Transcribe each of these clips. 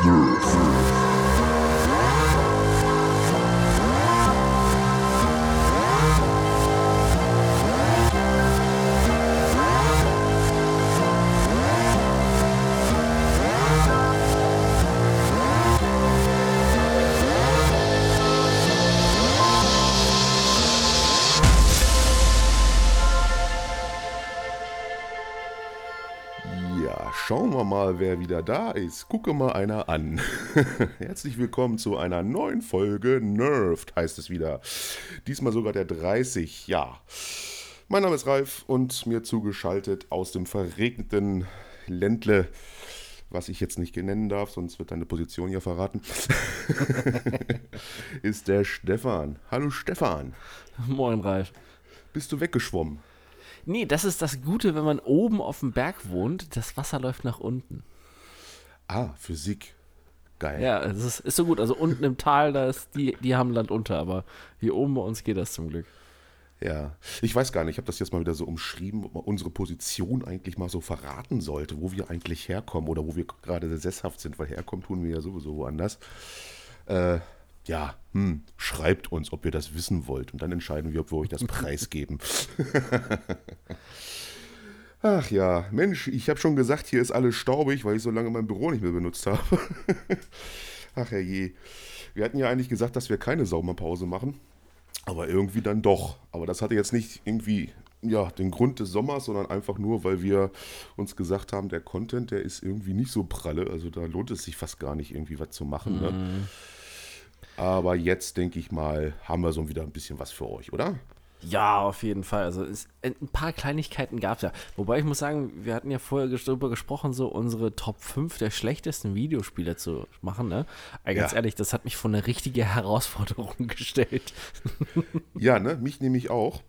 Ja, mal, wer wieder da ist. Gucke mal einer an. Herzlich willkommen zu einer neuen Folge Nerved, heißt es wieder. Diesmal sogar der 30, ja. Mein Name ist Ralf und mir zugeschaltet aus dem verregneten Ländle, was ich jetzt nicht nennen darf, sonst wird deine Position ja verraten, ist der Stefan. Hallo Stefan. Moin, Ralf. Bist du weggeschwommen? Nee, das ist das Gute, wenn man oben auf dem Berg wohnt. Das Wasser läuft nach unten. Ah, Physik. Geil. Ja, es ist, ist so gut. Also unten im Tal, da ist die, die haben Land unter, aber hier oben bei uns geht das zum Glück. Ja, ich weiß gar nicht, ich habe das jetzt mal wieder so umschrieben, ob man unsere Position eigentlich mal so verraten sollte, wo wir eigentlich herkommen oder wo wir gerade sesshaft sind, weil herkommen tun wir ja sowieso woanders. Äh, ja, hm, schreibt uns, ob ihr das wissen wollt und dann entscheiden wir, ob wir euch das preisgeben. Ach ja, Mensch, ich habe schon gesagt, hier ist alles staubig, weil ich so lange mein Büro nicht mehr benutzt habe. Ach herrje. Wir hatten ja eigentlich gesagt, dass wir keine Sommerpause machen, aber irgendwie dann doch. Aber das hatte jetzt nicht irgendwie ja, den Grund des Sommers, sondern einfach nur, weil wir uns gesagt haben, der Content, der ist irgendwie nicht so pralle. Also da lohnt es sich fast gar nicht, irgendwie was zu machen. Ne? Aber jetzt, denke ich mal, haben wir so wieder ein bisschen was für euch, oder? Ja, auf jeden Fall. Also es, ein paar Kleinigkeiten gab es ja. Wobei ich muss sagen, wir hatten ja vorher darüber gesprochen, so unsere Top 5 der schlechtesten Videospiele zu machen. Ne? Aber ganz Ja. ehrlich, das hat mich vor eine richtige Herausforderung gestellt. Ja, ne? Mich nämlich auch.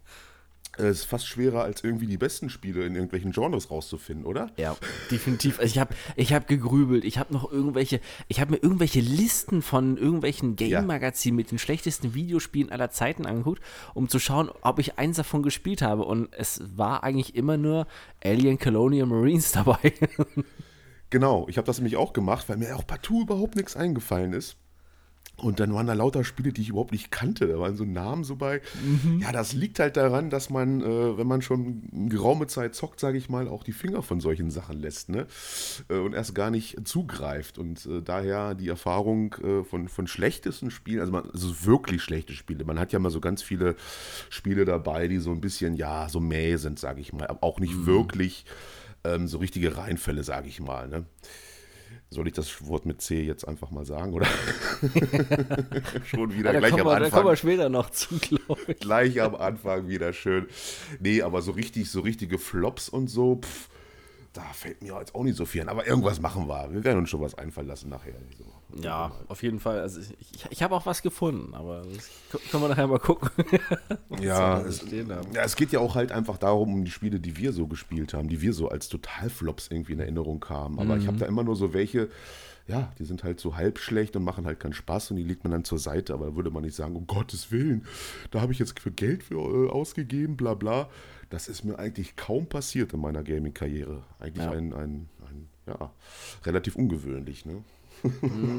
Es ist fast schwerer, als irgendwie die besten Spiele in irgendwelchen Genres rauszufinden, oder? Ja, definitiv. Also ich habe ich hab gegrübelt. Ich habe noch irgendwelche, ich habe mir irgendwelche Listen von irgendwelchen Ja. Game-Magazinen mit den schlechtesten Videospielen aller Zeiten angeguckt, um zu schauen, ob ich eins davon gespielt habe. Und es war eigentlich immer nur Alien Colonial Marines dabei. Genau, ich habe das nämlich auch gemacht, weil mir auch partout überhaupt nichts eingefallen ist. Und dann waren da lauter Spiele, die ich überhaupt nicht kannte. Da waren so Namen so bei. Ja, das liegt halt daran, dass man, äh, wenn man schon eine geraume Zeit zockt, sage ich mal, auch die Finger von solchen Sachen lässt, ne? Äh, und erst gar nicht zugreift. Und äh, daher die Erfahrung äh, von, von schlechtesten Spielen, also, man, also wirklich schlechte Spiele. Man hat ja mal so ganz viele Spiele dabei, die so ein bisschen, ja, so mäh sind, sage ich mal. Aber auch nicht wirklich ähm, so richtige Reinfälle, sage ich mal, ne? Soll ich das Wort mit C jetzt einfach mal sagen, oder? Schon wieder da, gleich am wir, da kommen wir Anfang. später noch zu, glaube ich. Gleich am Anfang wieder schön. Nee, aber so richtig, so richtige Flops und so, pff, da fällt mir jetzt auch nicht so viel an. Aber irgendwas machen wir. Wir werden uns schon was einfallen lassen nachher. So. Ja, auf jeden Fall. Also ich, ich, habe auch was gefunden, aber das können wir nachher mal gucken. Ja, es, ja, es geht ja auch halt einfach darum, um die Spiele, die wir so gespielt haben, die wir so als Totalflops irgendwie in Erinnerung haben. Aber ich habe da immer nur so welche, ja, die sind halt so halb schlecht und machen halt keinen Spaß und die legt man dann zur Seite. Aber da würde man nicht sagen, um Gottes Willen, da habe ich jetzt für Geld für äh, ausgegeben, bla bla. Das ist mir eigentlich kaum passiert in meiner Gaming-Karriere. Eigentlich Ja. ein, ein, ein, ja, relativ ungewöhnlich, ne?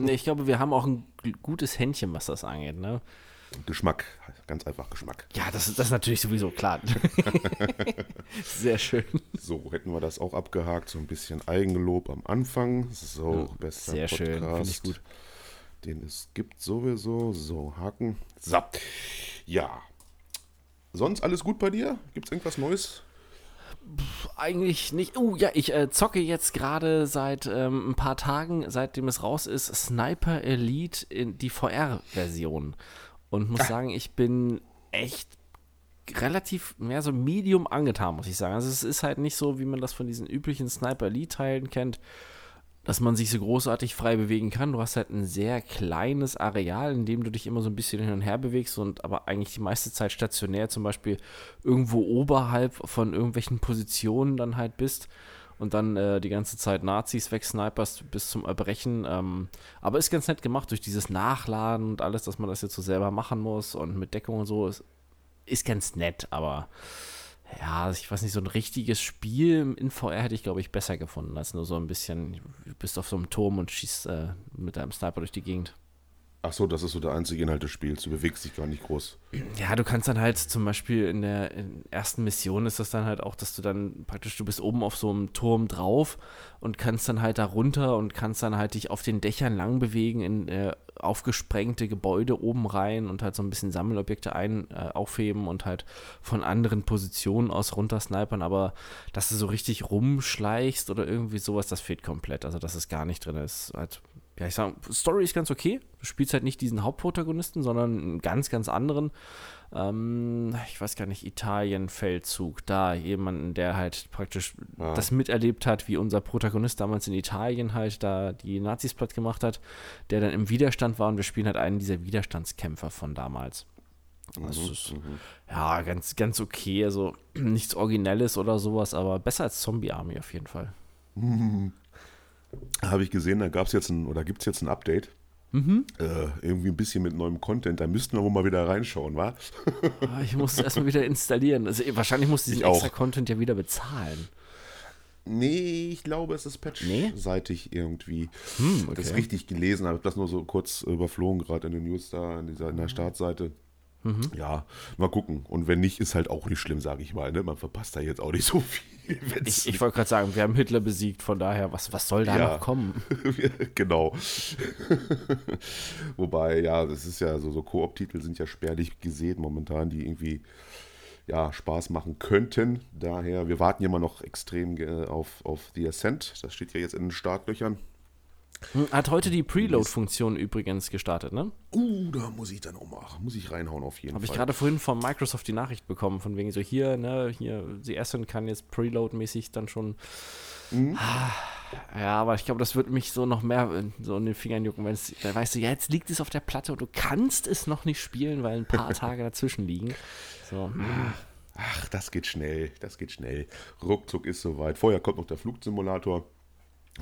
Ich glaube, wir haben auch ein gutes Händchen, was das angeht, ne? Geschmack, ganz einfach Geschmack. Ja, das, ist- das ist natürlich sowieso klar. Sehr schön. So, hätten wir das auch abgehakt. So ein bisschen Eigenlob am Anfang. So, bester sehr Podcast, schön, finde ich gut. den es gibt sowieso. So, Haken. So, ja. Sonst alles gut bei dir? Gibt es irgendwas Neues? Eigentlich nicht. Oh ja, ich äh, zocke jetzt gerade seit ähm, ein paar Tagen, seitdem es raus ist, Sniper Elite in die VR-Version. Und muss sagen, ich bin echt relativ mehr so medium angetan, muss ich sagen. Also es ist halt nicht so, wie man das von diesen üblichen Sniper Elite-Teilen kennt, dass man sich so großartig frei bewegen kann. Du hast halt ein sehr kleines Areal, in dem du dich immer so ein bisschen hin und her bewegst und aber eigentlich die meiste Zeit stationär zum Beispiel irgendwo oberhalb von irgendwelchen Positionen dann halt bist und dann äh, die ganze Zeit Nazis wegsniperst bis zum Erbrechen. Ähm, aber ist ganz nett gemacht durch dieses Nachladen und alles, dass man das jetzt so selber machen muss und mit Deckung und so. Ist, ist ganz nett, aber ja, ich weiß nicht, so ein richtiges Spiel in VR hätte ich, glaube ich, besser gefunden, als nur so ein bisschen, bist auf so einem Turm und schießt äh, mit deinem Sniper durch die Gegend. Ach so, das ist so der einzige Inhalt des Spiels. Du bewegst dich gar nicht groß. Ja, du kannst dann halt zum Beispiel in der in ersten Mission ist das dann halt auch, dass du dann praktisch, du bist oben auf so einem Turm drauf und kannst dann halt da runter und kannst dann halt dich auf den Dächern lang bewegen in äh, aufgesprengte Gebäude oben rein und halt so ein bisschen Sammelobjekte ein, äh, aufheben und halt von anderen Positionen aus runter snipern, aber dass du so richtig rumschleichst oder irgendwie sowas, das fehlt komplett. Also das ist gar nicht drin. Ist halt ja, ich sag, Story ist ganz okay. Du spielst halt nicht diesen Hauptprotagonisten, sondern einen ganz, ganz anderen. Ähm, ich weiß gar nicht, Italien-Feldzug. Da jemanden, der halt praktisch ja. das miterlebt hat, wie unser Protagonist damals in Italien halt da die Nazis platt gemacht hat, der dann im Widerstand war und wir spielen halt einen dieser Widerstandskämpfer von damals. Das mhm, ist, mhm. ja, ganz, ganz okay. Also nichts Originelles oder sowas, aber besser als Zombie Army auf jeden Fall. habe ich gesehen, da gab es jetzt ein, oder gibt es jetzt ein Update. Mhm. Äh, irgendwie ein bisschen mit neuem Content. Da müssten wir wohl mal wieder reinschauen, wa? Ah, ich muss es erstmal wieder installieren. Also, wahrscheinlich muss ich diesen extra Content ja wieder bezahlen. Nee, ich glaube, es ist patch-seitig nee? irgendwie. Hm, okay. Das richtig gelesen habe. Ich habe das nur so kurz überflogen, gerade in den News da, in, dieser, in der Startseite. Mhm. Ja, mal gucken. Und wenn nicht, ist halt auch nicht schlimm, sage ich mal. Ne? Man verpasst da jetzt auch nicht so viel. Ich, ich wollte gerade sagen, wir haben Hitler besiegt, von daher, was, was soll da ja. noch kommen? genau. Wobei, ja, das ist ja so, so Koop-Titel sind ja spärlich gesehen momentan, die irgendwie ja, Spaß machen könnten. Daher, wir warten ja immer noch extrem äh, auf, auf The Ascent. Das steht ja jetzt in den Startlöchern. Hat heute die Preload-Funktion übrigens gestartet, ne? Uh, da muss ich dann auch mal, muss ich reinhauen auf jeden Hab Fall. Habe ich gerade vorhin von Microsoft die Nachricht bekommen, von wegen so hier, ne, hier, die Ascent kann jetzt Preload-mäßig dann schon. Mhm. Ja, aber ich glaube, das wird mich so noch mehr so in den Fingern jucken, wenn es, weißt du, ja, jetzt liegt es auf der Platte und du kannst es noch nicht spielen, weil ein paar Tage dazwischen liegen. So. Hm. Ach, das geht schnell, das geht schnell. Ruckzuck ist soweit. Vorher kommt noch der Flugsimulator.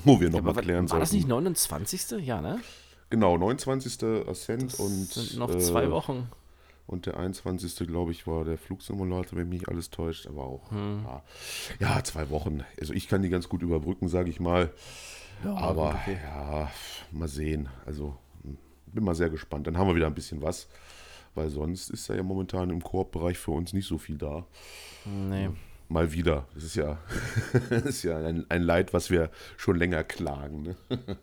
Wo wir nochmal ja, klären sollten. War das nicht 29.? Ja, ne? Genau, 29. Ascent das und. Sind noch äh, zwei Wochen. Und der 21. glaube ich war der Flugsimulator, wenn mich nicht alles täuscht, aber auch. Hm. Ja, ja, zwei Wochen. Also ich kann die ganz gut überbrücken, sage ich mal. Ja, aber okay. ja, mal sehen. Also bin mal sehr gespannt. Dann haben wir wieder ein bisschen was, weil sonst ist ja momentan im Koop-Bereich für uns nicht so viel da. Nee. Mal wieder. Das ist ja, das ist ja ein, ein, Leid, was wir schon länger klagen. Ne?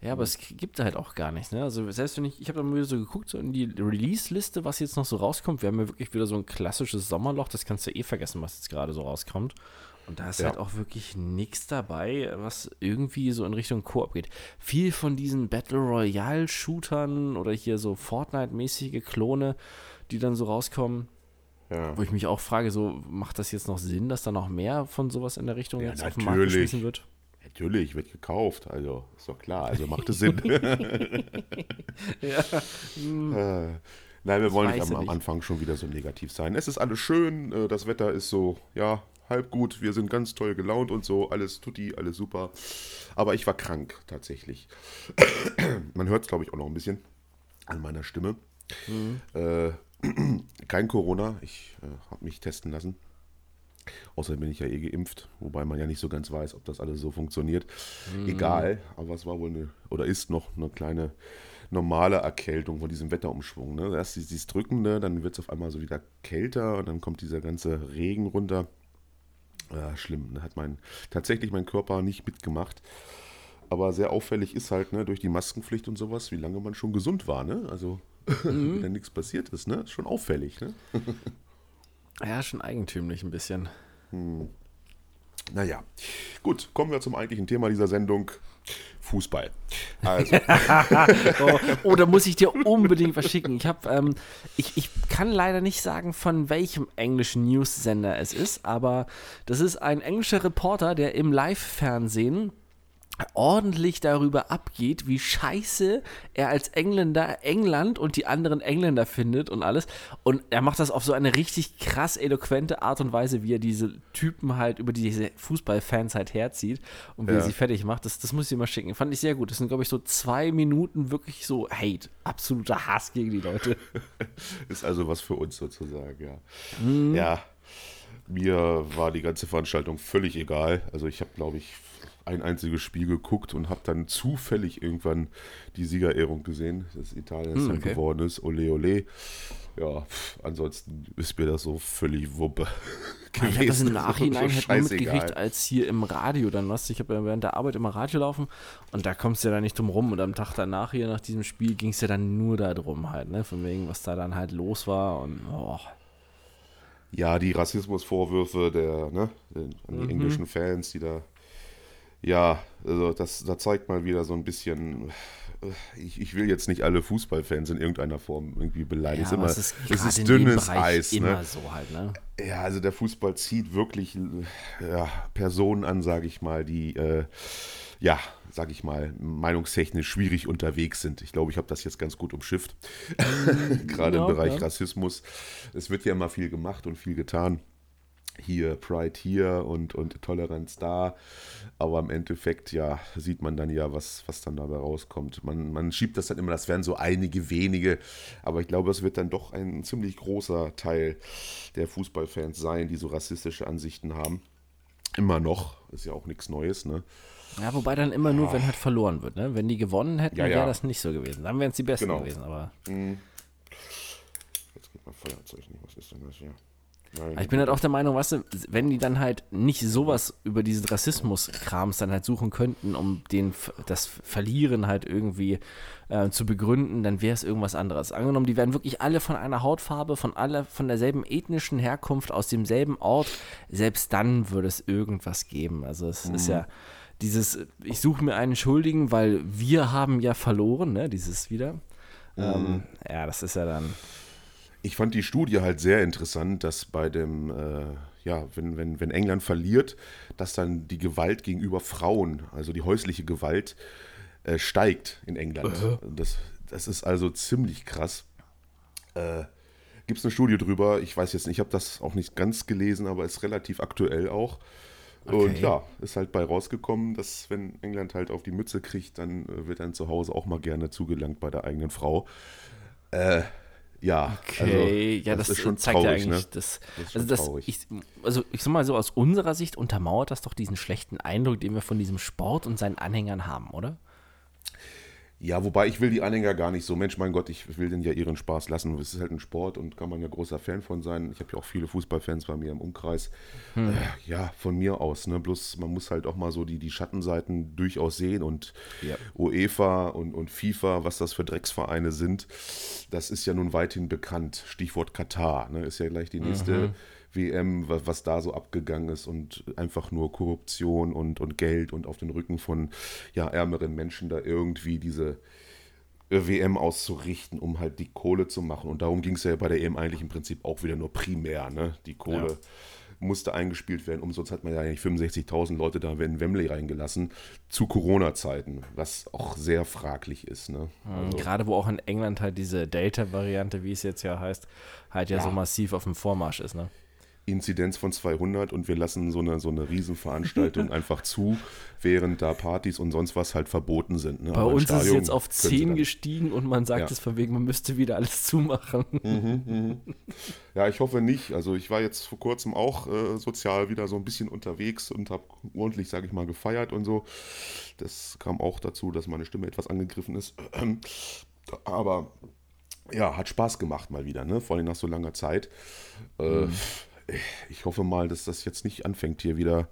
Ja, aber es gibt halt auch gar nichts. Ne? Also selbst wenn ich, ich habe dann wieder so geguckt, so in die Release-Liste, was jetzt noch so rauskommt. Wir haben ja wirklich wieder so ein klassisches Sommerloch, das kannst du eh vergessen, was jetzt gerade so rauskommt. Und da ist ja. halt auch wirklich nichts dabei, was irgendwie so in Richtung Koop geht. Viel von diesen Battle Royale-Shootern oder hier so Fortnite-mäßige Klone, die dann so rauskommen, ja. Wo ich mich auch frage, so macht das jetzt noch Sinn, dass da noch mehr von sowas in der Richtung ja, jetzt auf den Markt geschmissen wird? Natürlich, wird gekauft, also ist doch klar, also macht es Sinn. ja. Hm. Äh, nein, wir wollen nicht am, am, Anfang schon wieder so negativ sein. Es ist alles schön, äh, das Wetter ist so, ja, halb gut, wir sind ganz toll gelaunt und so, alles tutti, alles super. Aber ich war krank tatsächlich. Man hört es, glaube ich, auch noch ein bisschen an meiner Stimme. Mhm. Äh, kein Corona. Ich äh, habe mich testen lassen. Außerdem bin ich ja eh geimpft, wobei man ja nicht so ganz weiß, ob das alles so funktioniert. Mhm. Egal, aber es war wohl eine, oder ist noch eine kleine normale Erkältung von diesem Wetterumschwung. Ne? Erst dieses Drückende, dann wird es auf einmal so wieder kälter und dann kommt dieser ganze Regen runter. Ja, schlimm, da hat mein, tatsächlich mein Körper nicht mitgemacht. Aber sehr auffällig ist halt, ne, durch die Maskenpflicht und sowas, wie lange man schon gesund war. Ne? Also mhm. wieder nichts passiert ist, ne? Schon auffällig, ne? ja, schon eigentümlich ein bisschen. Hm. Naja, gut, kommen wir zum eigentlichen Thema dieser Sendung. Fußball. Also. oh, oh, da muss ich dir unbedingt was schicken. Ich, hab, ähm, ich, ich kann leider nicht sagen, von welchem englischen News-Sender es ist, aber das ist ein englischer Reporter, der im Live-Fernsehen ordentlich darüber abgeht, wie scheiße er als Engländer England und die anderen Engländer findet und alles. Und er macht das auf so eine richtig krass eloquente Art und Weise, wie er diese Typen halt über diese Fußballfans halt herzieht und wie ja. er sie fertig macht. Das, das muss ich dir mal schicken. Fand ich sehr gut. Das sind, glaube ich, so zwei Minuten wirklich so Hate. Absoluter Hass gegen die Leute. Ist also was für uns sozusagen, ja. Mhm. Ja. Mir war die ganze Veranstaltung völlig egal. Also ich habe, glaube ich, ein einziges Spiel geguckt und habe dann zufällig irgendwann die Siegerehrung gesehen, dass Italien hm, okay. geworden ist. Ole, ole. Ja, pff, ansonsten ist mir das so völlig Wuppe. gewesen. Ich habe das im Nachhinein halt nur mitgekriegt, als hier im Radio dann was. Ich habe ja während der Arbeit immer Radio laufen und da kommst du ja dann nicht drum rum. Und am Tag danach hier nach diesem Spiel ging es ja dann nur darum halt, ne? Von wegen, was da dann halt los war und oh. Ja, die Rassismusvorwürfe der, ne, an die mhm. englischen Fans, die da ja, also das, da zeigt mal wieder so ein bisschen, ich, ich will jetzt nicht alle Fußballfans in irgendeiner Form irgendwie beleidigen. Ja, es ist, immer, es ist dünnes Eis. Ne? Immer ne? so halt, ne? Ja, also der Fußball zieht wirklich ja, Personen an, sage ich mal, die äh, ja, sage ich mal, meinungstechnisch schwierig unterwegs sind. Ich glaube, ich habe das jetzt ganz gut umschifft. Gerade ja, im Bereich ja. Rassismus. Es wird ja immer viel gemacht und viel getan hier Pride hier und, und Toleranz da. Aber im Endeffekt, ja, sieht man dann ja, was, was dann dabei rauskommt. Man, man schiebt das dann immer, das wären so einige wenige. Aber ich glaube, es wird dann doch ein ziemlich großer Teil der Fußballfans sein, die so rassistische Ansichten haben. Immer noch, ist ja auch nichts Neues, ne? Ja, wobei dann immer nur, wenn halt verloren wird, ne? Wenn die gewonnen hätten, ja, ja. wäre das nicht so gewesen. Dann wären es die Besten genau. gewesen, aber. Mhm. Jetzt geht mein Feuerzeug nicht. Was ist denn das hier? Nein, ich bin halt auch der Meinung, weißt du, wenn die dann halt nicht sowas über diesen Rassismus-Krams dann halt suchen könnten, um den, das Verlieren halt irgendwie äh, zu begründen, dann wäre es irgendwas anderes. Angenommen, die wären wirklich alle von einer Hautfarbe, von alle von derselben ethnischen Herkunft, aus demselben Ort, selbst dann würde es irgendwas geben. Also es mhm. ist ja dieses, ich suche mir einen Schuldigen, weil wir haben ja verloren, ne, dieses wieder. Mhm. Ähm, ja, das ist ja dann ich fand die Studie halt sehr interessant, dass bei dem, äh, ja, wenn, wenn, wenn England verliert, dass dann die Gewalt gegenüber Frauen, also die häusliche Gewalt, äh, steigt in England. Uh Das, das ist also ziemlich krass. Äh, Gibt es eine Studie drüber? Ich weiß jetzt nicht, ich habe das auch nicht ganz gelesen, aber ist relativ aktuell auch. Okay. Und ja, ist halt bei rausgekommen, dass wenn England halt auf die Mütze kriegt, dann äh, wird dann zu Hause auch mal gerne zugelangt bei der eigenen Frau. Äh, ja, okay, also, ja, das, das ist schon zeigt traurig, ja eigentlich, ne? das, das also, das, ich, also ich sag mal so, aus unserer Sicht untermauert das doch diesen schlechten Eindruck, den wir von diesem Sport und seinen Anhängern haben, oder? Ja, wobei ich will die Anhänger gar nicht so, Mensch, mein Gott, ich will denen ja ihren Spaß lassen. Es ist halt ein Sport und kann man ja großer Fan von sein. Ich habe ja auch viele Fußballfans bei mir im Umkreis. Hm. Äh, ja, von mir aus. Ne? Bloß man muss halt auch mal so die, die Schattenseiten durchaus sehen und ja. UEFA und, und FIFA, was das für Drecksvereine sind, das ist ja nun weithin bekannt. Stichwort Katar, ne? ist ja gleich die nächste. Mhm WM, was da so abgegangen ist und einfach nur Korruption und, und Geld und auf den Rücken von ja, ärmeren Menschen da irgendwie diese WM auszurichten, um halt die Kohle zu machen. Und darum ging es ja bei der EM eigentlich im Prinzip auch wieder nur primär, ne? Die Kohle. Ja musste eingespielt werden. Umsonst hat man ja eigentlich 65.000 Leute da in Wembley reingelassen zu Corona-Zeiten, was auch sehr fraglich ist. Ne? Also, Gerade wo auch in England halt diese Delta-Variante, wie es jetzt ja heißt, halt ja, ja, so massiv auf dem Vormarsch ist. Ne? Inzidenz von 200 und wir lassen so eine, so eine Riesenveranstaltung einfach zu, während da Partys und sonst was halt verboten sind. Ne? Bei uns ist es jetzt auf 10 gestiegen und man sagt ja. es von wegen, man müsste wieder alles zumachen. Mhm, mh. Ja, ich hoffe nicht. Also ich war jetzt vor kurzem auch äh, sozial wieder so ein bisschen unterwegs und habe ordentlich, sage ich mal, gefeiert und so. Das kam auch dazu, dass meine Stimme etwas angegriffen ist. Aber ja, hat Spaß gemacht mal wieder, ne? vor allem nach so langer Zeit. Äh, mhm ich hoffe mal, dass das jetzt nicht anfängt, hier wieder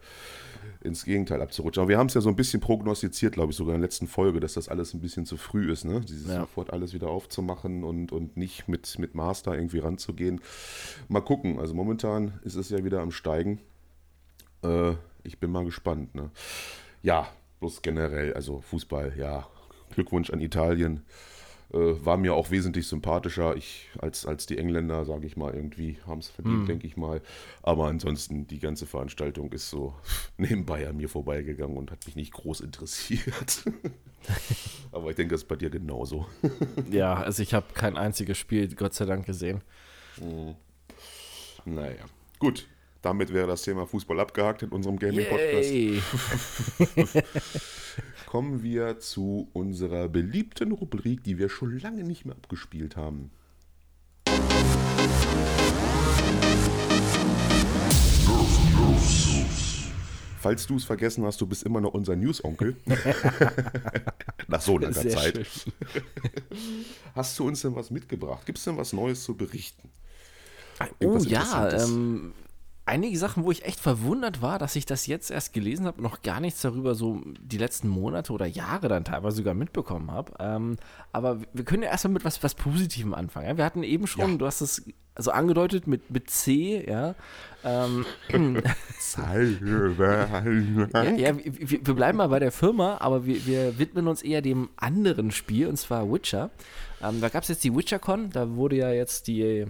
ins Gegenteil abzurutschen. Aber wir haben es ja so ein bisschen prognostiziert, glaube ich, sogar in der letzten Folge, dass das alles ein bisschen zu früh ist, ne? Dieses ja. sofort alles wieder aufzumachen und, und nicht mit, mit Master irgendwie ranzugehen. Mal gucken. Also momentan ist es ja wieder am Steigen. Äh, ich bin mal gespannt. Ne? Ja, bloß generell, also Fußball, ja. Glückwunsch an Italien. Äh, war mir auch wesentlich sympathischer ich, als, als die Engländer, sage ich mal, irgendwie haben es verdient, hm. denke ich mal. Aber ansonsten, die ganze Veranstaltung ist so nebenbei an mir vorbeigegangen und hat mich nicht groß interessiert. Aber ich denke, das ist bei dir genauso. ja, also ich habe kein einziges Spiel, Gott sei Dank, gesehen. Hm. Naja, gut. Damit wäre das Thema Fußball abgehakt in unserem Gaming-Podcast kommen wir zu unserer beliebten Rubrik, die wir schon lange nicht mehr abgespielt haben. falls du es vergessen hast, du bist immer noch unser News-Onkel. Nach so langer Sehr Zeit. Schön. Hast du uns denn was mitgebracht? Gibt es denn was Neues zu berichten? Irgendwas oh ja, ähm, einige Sachen, wo ich echt verwundert war, dass ich das jetzt erst gelesen habe, noch gar nichts darüber so die letzten Monate oder Jahre dann teilweise sogar mitbekommen habe. Ähm, aber wir können ja erstmal mit was, was Positivem anfangen. Ja? Wir hatten eben schon, ja. du hast es also angedeutet mit, mit C, ja. Ähm, ja, ja wir, wir, bleiben mal bei der Firma, aber wir, wir, widmen uns eher dem anderen Spiel, und zwar Witcher. Ähm, da gab es jetzt die WitcherCon, da wurde ja jetzt die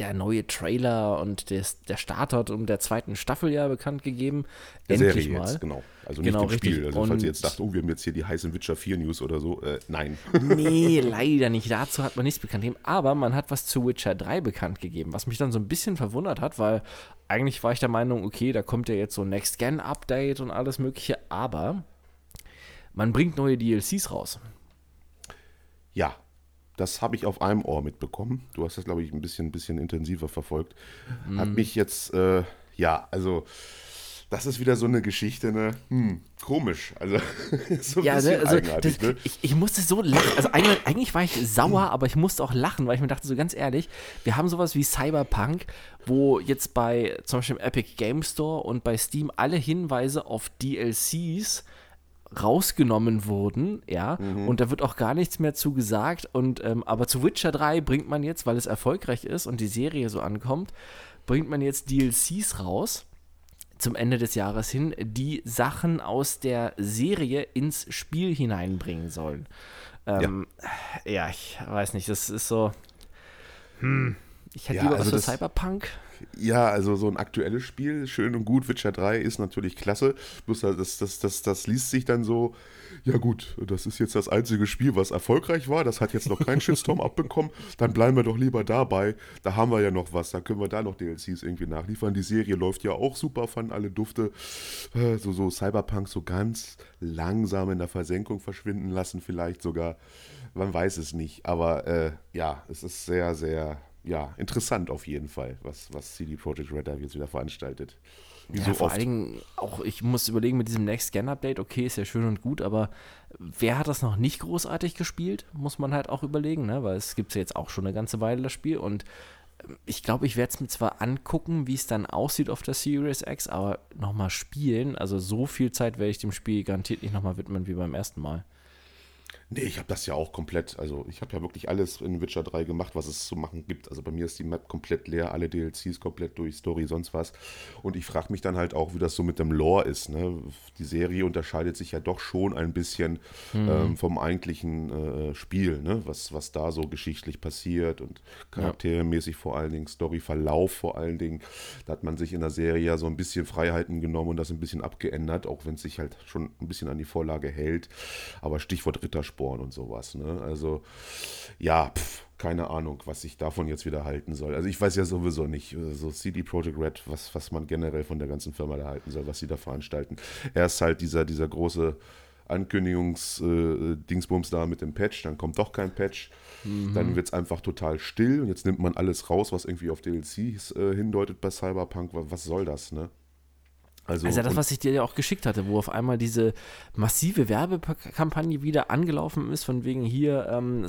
der neue Trailer und des, der Startort um der zweiten Staffel ja bekannt gegeben. Der Endlich Serie mal. Jetzt, genau. Also nicht genau, dem Spiel. Also falls ihr jetzt dacht, oh, wir haben jetzt hier die heißen Witcher 4 News oder so, äh, nein. Nee, leider nicht. Dazu hat man nichts bekannt gegeben. Aber man hat was zu Witcher 3 bekannt gegeben, was mich dann so ein bisschen verwundert hat, weil eigentlich war ich der Meinung, okay, da kommt ja jetzt so ein Next-Gen-Update und alles mögliche, aber man bringt neue DLCs raus. Ja, das habe ich auf einem Ohr mitbekommen. Du hast das, glaube ich, ein bisschen, ein bisschen intensiver verfolgt. Mm. Hat mich jetzt, äh, ja, also das ist wieder so eine Geschichte, ne? Hm, komisch. Also, so ein ja, bisschen ne, also, eigenartig, das, ne? ich, ich, musste so lachen. Also eigentlich, eigentlich, war ich sauer, aber ich musste auch lachen, weil ich mir dachte, so ganz ehrlich, wir haben sowas wie Cyberpunk, wo jetzt bei zum Beispiel im Epic Game Store und bei Steam alle Hinweise auf DLCs rausgenommen wurden, ja, mhm. und da wird auch gar nichts mehr zu gesagt. Und ähm, aber zu Witcher 3 bringt man jetzt, weil es erfolgreich ist und die Serie so ankommt, bringt man jetzt DLCs raus zum Ende des Jahres hin, die Sachen aus der Serie ins Spiel hineinbringen sollen. Ähm, ja. ja. ich weiß nicht, das ist so. Hm, ich hätte ja, lieber also was für Cyberpunk. Ja, also so ein aktuelles Spiel, schön und gut. Witcher 3 ist natürlich klasse. Bloß das, das, das, das liest sich dann so, ja gut, das ist jetzt das einzige Spiel, was erfolgreich war. Das hat jetzt noch keinen Shitstorm abbekommen. Dann bleiben wir doch lieber dabei. Da haben wir ja noch was. Da können wir da noch DLCs irgendwie nachliefern. Die Serie läuft ja auch super, fanden alle Dufte. Äh, so, so Cyberpunk so ganz langsam in der Versenkung verschwinden lassen, vielleicht sogar. Man weiß es nicht. Aber äh, ja, es ist sehr, sehr ja, interessant auf jeden Fall, was, was CD Projekt Red da jetzt wieder veranstaltet. Wie ja, so vor oft. allen Dingen auch, ich muss überlegen, mit diesem Next Scan Update, okay, ist ja schön und gut, aber wer hat das noch nicht großartig gespielt, muss man halt auch überlegen, ne? weil es gibt ja jetzt auch schon eine ganze Weile das Spiel und ähm, ich glaube, ich werde es mir zwar angucken, wie es dann aussieht auf der Series X, aber nochmal spielen, also so viel Zeit werde ich dem Spiel garantiert nicht nochmal widmen wie beim ersten Mal. Nee, ich habe das ja auch komplett, also ich habe ja wirklich alles in Witcher 3 gemacht, was es zu machen gibt. Also bei mir ist die Map komplett leer, alle DLCs komplett durch, Story, sonst was. Und ich frage mich dann halt auch, wie das so mit dem Lore ist. Ne? Die Serie unterscheidet sich ja doch schon ein bisschen mhm. ähm, vom eigentlichen äh, Spiel, ne? was, was da so geschichtlich passiert und charaktermäßig vor allen Dingen, Storyverlauf vor allen Dingen. Da hat man sich in der Serie ja so ein bisschen Freiheiten genommen und das ein bisschen abgeändert, auch wenn es sich halt schon ein bisschen an die Vorlage hält. Aber Stichwort Rittersport Sporn und sowas. Ne? Also ja, pff, keine Ahnung, was ich davon jetzt wieder halten soll. Also ich weiß ja sowieso nicht, äh, so CD Projekt Red, was, was man generell von der ganzen Firma da halten soll, was sie da veranstalten. Erst halt dieser, dieser große Ankündigungs-Dingsbums äh, da mit dem Patch, dann kommt doch kein Patch. Mhm. Dann wird es einfach total still und jetzt nimmt man alles raus, was irgendwie auf DLCs äh, hindeutet bei Cyberpunk. Was soll das, ne? Also, also das, was ich dir ja auch geschickt hatte, wo auf einmal diese massive Werbekampagne wieder angelaufen ist, von wegen hier ähm,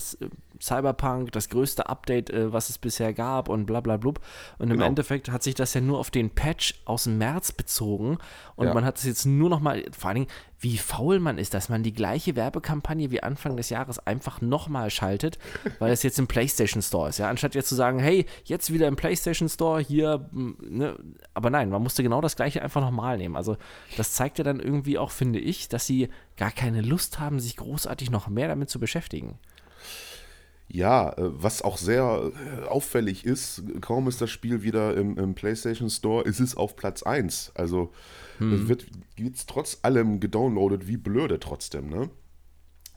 Cyberpunk, das größte Update, äh, was es bisher gab und bla bla blub. Und genau. im Endeffekt hat sich das ja nur auf den Patch aus dem März bezogen und ja. man hat es jetzt nur noch mal, vor allen Dingen, wie faul man ist, dass man die gleiche Werbekampagne wie Anfang des Jahres einfach nochmal schaltet, weil es jetzt im PlayStation Store ist. Ja, anstatt jetzt zu sagen, hey, jetzt wieder im PlayStation Store, hier, ne? aber nein, man musste genau das gleiche einfach nochmal nehmen. Also das zeigt ja dann irgendwie auch, finde ich, dass sie gar keine Lust haben, sich großartig noch mehr damit zu beschäftigen. Ja, äh, was auch sehr äh, auffällig ist, kaum ist das Spiel wieder im, im PlayStation Store, ist es auf Platz 1. Also hm. es wird jetzt trotz allem gedownloadet, wie blöde trotzdem, ne?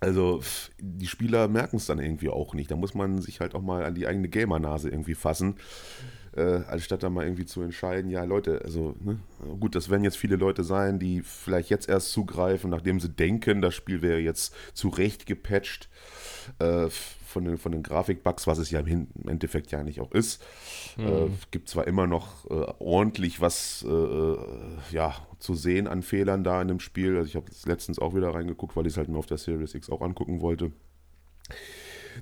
Also die Spieler merken es dann irgendwie auch nicht. Da muss man sich halt auch mal an die eigene Gamer-Nase irgendwie fassen, äh, anstatt dann mal irgendwie zu entscheiden, ja Leute, also ne? gut, das werden jetzt viele Leute sein, die vielleicht jetzt erst zugreifen, nachdem sie denken, das Spiel wäre jetzt zu Recht gepatcht. Äh, von den, von den Grafikbugs, was es ja im, Endeffekt ja nicht auch ist. Mhm. Äh, gibt zwar immer noch äh, ordentlich was äh, ja, zu sehen an Fehlern da in dem Spiel. Also ich habe letztens auch wieder reingeguckt, weil ich es halt nur auf der Series X auch angucken wollte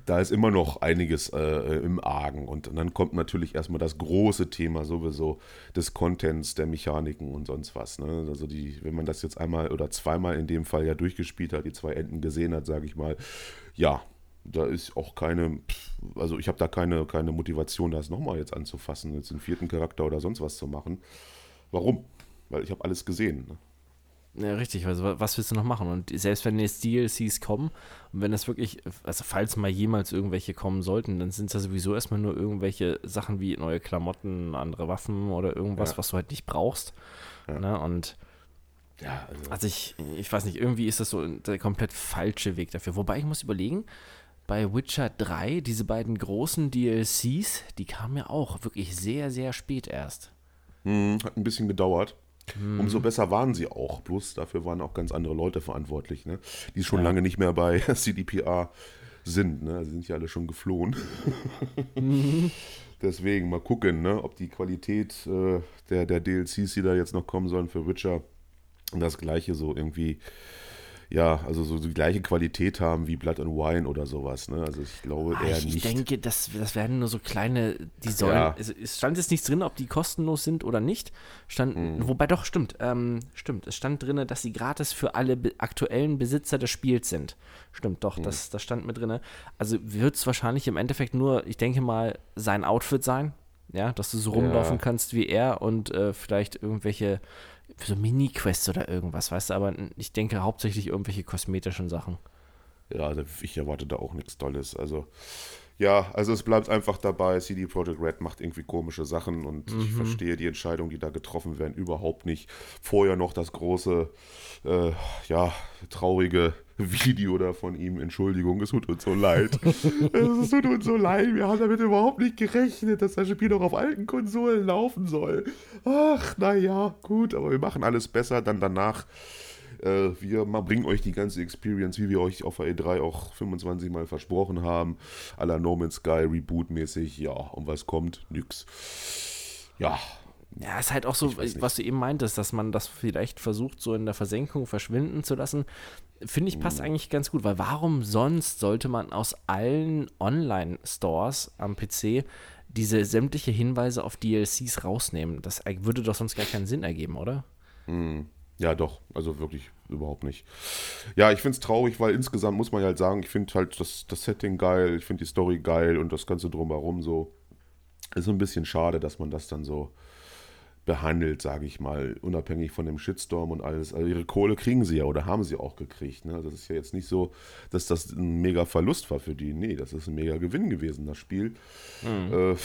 da ist immer noch einiges äh, im Argen. Und dann kommt natürlich erstmal das große Thema sowieso des Contents, der Mechaniken und sonst was. Ne? Also die, wenn man das jetzt einmal oder zweimal in dem Fall ja durchgespielt hat, die zwei Enden gesehen hat, sage ich mal, ja, da ist auch keine, also ich habe da keine, keine Motivation, das nochmal jetzt anzufassen, jetzt einen vierten Charakter oder sonst was zu machen. Warum? Weil ich habe alles gesehen. Ne? Ja, richtig, also was willst du noch machen? Und selbst wenn jetzt DLCs kommen und wenn das wirklich, also falls mal jemals irgendwelche kommen sollten, dann sind es ja sowieso erstmal nur irgendwelche Sachen wie neue Klamotten, andere Waffen oder irgendwas, ja. was du halt nicht brauchst. Ja. Ne? Und ja, also. also, ich, ich weiß nicht, irgendwie ist das so der komplett falsche Weg dafür. Wobei ich muss überlegen, bei Witcher 3, diese beiden großen DLCs, die kamen ja auch wirklich sehr, sehr spät erst. Hm, hat ein bisschen gedauert. Mhm. Umso besser waren sie auch. Bloß dafür waren auch ganz andere Leute verantwortlich, ne? die schon ja. lange nicht mehr bei CDPR sind. Ne? Sie sind ja alle schon geflohen. Mhm. Deswegen mal gucken, ne? ob die Qualität äh, der, der DLCs, die da jetzt noch kommen sollen für Witcher, das gleiche so irgendwie ja, also so die gleiche Qualität haben wie Blood and Wine oder sowas. Ne? Also ich glaube ah, eher ich nicht. Ich denke, das, das werden nur so kleine, die sollen. Ja. Also es stand jetzt nichts drin, ob die kostenlos sind oder nicht. Stand, mhm. Wobei doch, stimmt. Ähm, stimmt. Es stand drin, dass sie gratis für alle be aktuellen Besitzer des Spiels sind. Stimmt, doch, mhm. das, das stand mit drin. Also wird es wahrscheinlich im Endeffekt nur, ich denke mal, sein Outfit sein. Ja, dass du so rumlaufen ja. kannst wie er und äh, vielleicht irgendwelche so Mini-Quests oder irgendwas, weißt du, aber ich denke hauptsächlich irgendwelche kosmetischen Sachen. Ja, also ich erwarte da auch nichts Tolles. Also, ja, also es bleibt einfach dabei, CD Projekt Red macht irgendwie komische Sachen und mhm. ich verstehe die Entscheidungen, die da getroffen werden, überhaupt nicht. Vorher noch das große, äh, ja, traurige Video da von ihm. Entschuldigung, es tut uns so leid. es tut uns so leid. Wir haben damit überhaupt nicht gerechnet, dass das Spiel noch auf alten Konsolen laufen soll. Ach, naja, gut, aber wir machen alles besser. Dann danach, äh, wir mal bringen euch die ganze Experience, wie wir euch auf der E3 auch 25 Mal versprochen haben. A la No Man's Sky, Reboot-mäßig. Ja, und was kommt? Nix. Ja, ja, ist halt auch so, was du eben meintest, dass man das vielleicht versucht, so in der Versenkung verschwinden zu lassen. Finde ich passt mhm. eigentlich ganz gut, weil warum sonst sollte man aus allen Online-Stores am PC diese sämtliche Hinweise auf DLCs rausnehmen? Das würde doch sonst gar keinen Sinn ergeben, oder? Mhm. Ja, doch, also wirklich überhaupt nicht. Ja, ich finde es traurig, weil insgesamt muss man halt sagen, ich finde halt das, das Setting geil, ich finde die Story geil und das Ganze drumherum so. Ist so ein bisschen schade, dass man das dann so behandelt, sage ich mal, unabhängig von dem Shitstorm und alles. Also ihre Kohle kriegen sie ja oder haben sie auch gekriegt. Ne? Das ist ja jetzt nicht so, dass das ein mega Verlust war für die. Nee, das ist ein mega Gewinn gewesen, das Spiel. Mhm. Äh,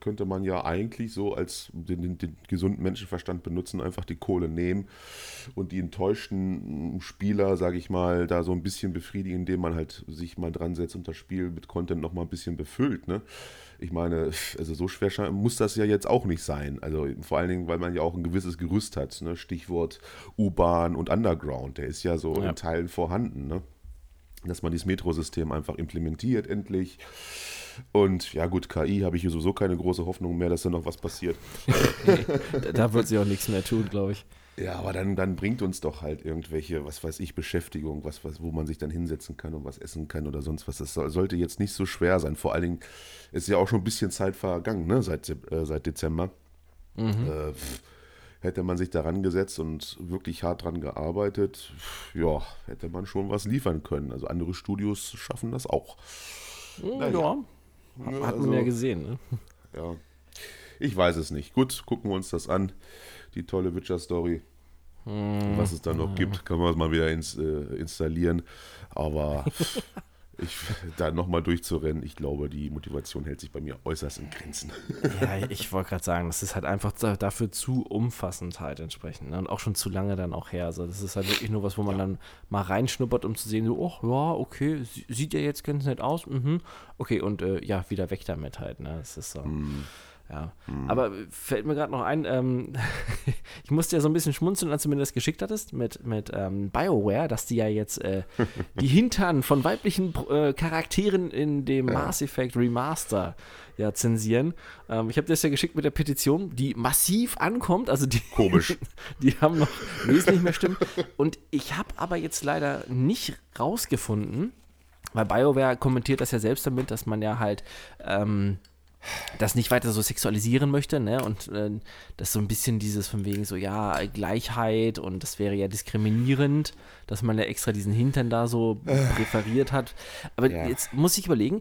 könnte man ja eigentlich so als den, den, den, gesunden Menschenverstand benutzen, einfach die Kohle nehmen und die enttäuschten Spieler, sage ich mal, da so ein bisschen befriedigen, indem man halt sich mal dran setzt und das Spiel mit Content noch mal ein bisschen befüllt. Ne? Ich meine, also so schwer muss das ja jetzt auch nicht sein. Also vor allen Dingen, weil man ja auch ein gewisses Gerüst hat. Ne? Stichwort U-Bahn und Underground, der ist ja so ja. in Teilen vorhanden. Ne? Dass man dieses Metrosystem einfach implementiert endlich und ja, gut, KI habe ich hier sowieso keine große Hoffnung mehr, dass da noch was passiert. da wird sie auch nichts mehr tun, glaube ich. Ja, aber dann, dann bringt uns doch halt irgendwelche, was weiß ich, Beschäftigung, was, was, wo man sich dann hinsetzen kann und was essen kann oder sonst was. Das sollte jetzt nicht so schwer sein. Vor allen Dingen ist ja auch schon ein bisschen Zeit vergangen, ne, seit, äh, seit Dezember. Mhm. Äh, hätte man sich daran gesetzt und wirklich hart dran gearbeitet, ja, hätte man schon was liefern können. Also andere Studios schaffen das auch. Naja. Ja, hat, hat also, man ja gesehen, ne? Ja. Ich weiß es nicht. Gut, gucken wir uns das an. Die tolle Witcher-Story. Hm. Was es da noch gibt, kann man es mal wieder ins, äh, installieren. Aber ich, da nochmal durchzurennen, ich glaube, die Motivation hält sich bei mir äußerst in Grenzen. Ja, ich wollte gerade sagen, das ist halt einfach dafür zu umfassend halt entsprechend. Ne? Und auch schon zu lange dann auch her. Also das ist halt wirklich nur was, wo man ja. dann mal reinschnuppert, um zu sehen, so, oh ja, okay, sieht ja jetzt ganz nett aus. Mhm. Okay, und äh, ja, wieder weg damit halt. Ne? Das ist so. Mhm. Ja. Mhm. Aber fällt mir gerade noch ein, ähm, ich musste ja so ein bisschen schmunzeln, als du mir das geschickt hattest mit, mit ähm, BioWare, dass die ja jetzt äh, die Hintern von weiblichen äh, Charakteren in dem ja. Mass Effect Remaster ja zensieren. Ähm, ich habe das ja geschickt mit der Petition, die massiv ankommt. Also die, Komisch. die haben noch wesentlich mehr Stimmen. Und ich habe aber jetzt leider nicht rausgefunden, weil BioWare kommentiert das ja selbst damit, dass man ja halt ähm, das nicht weiter so sexualisieren möchte, ne? Und äh, das so ein bisschen dieses von wegen so, ja, Gleichheit und das wäre ja diskriminierend, dass man ja extra diesen Hintern da so äh. präferiert hat. Aber ja. jetzt muss ich überlegen,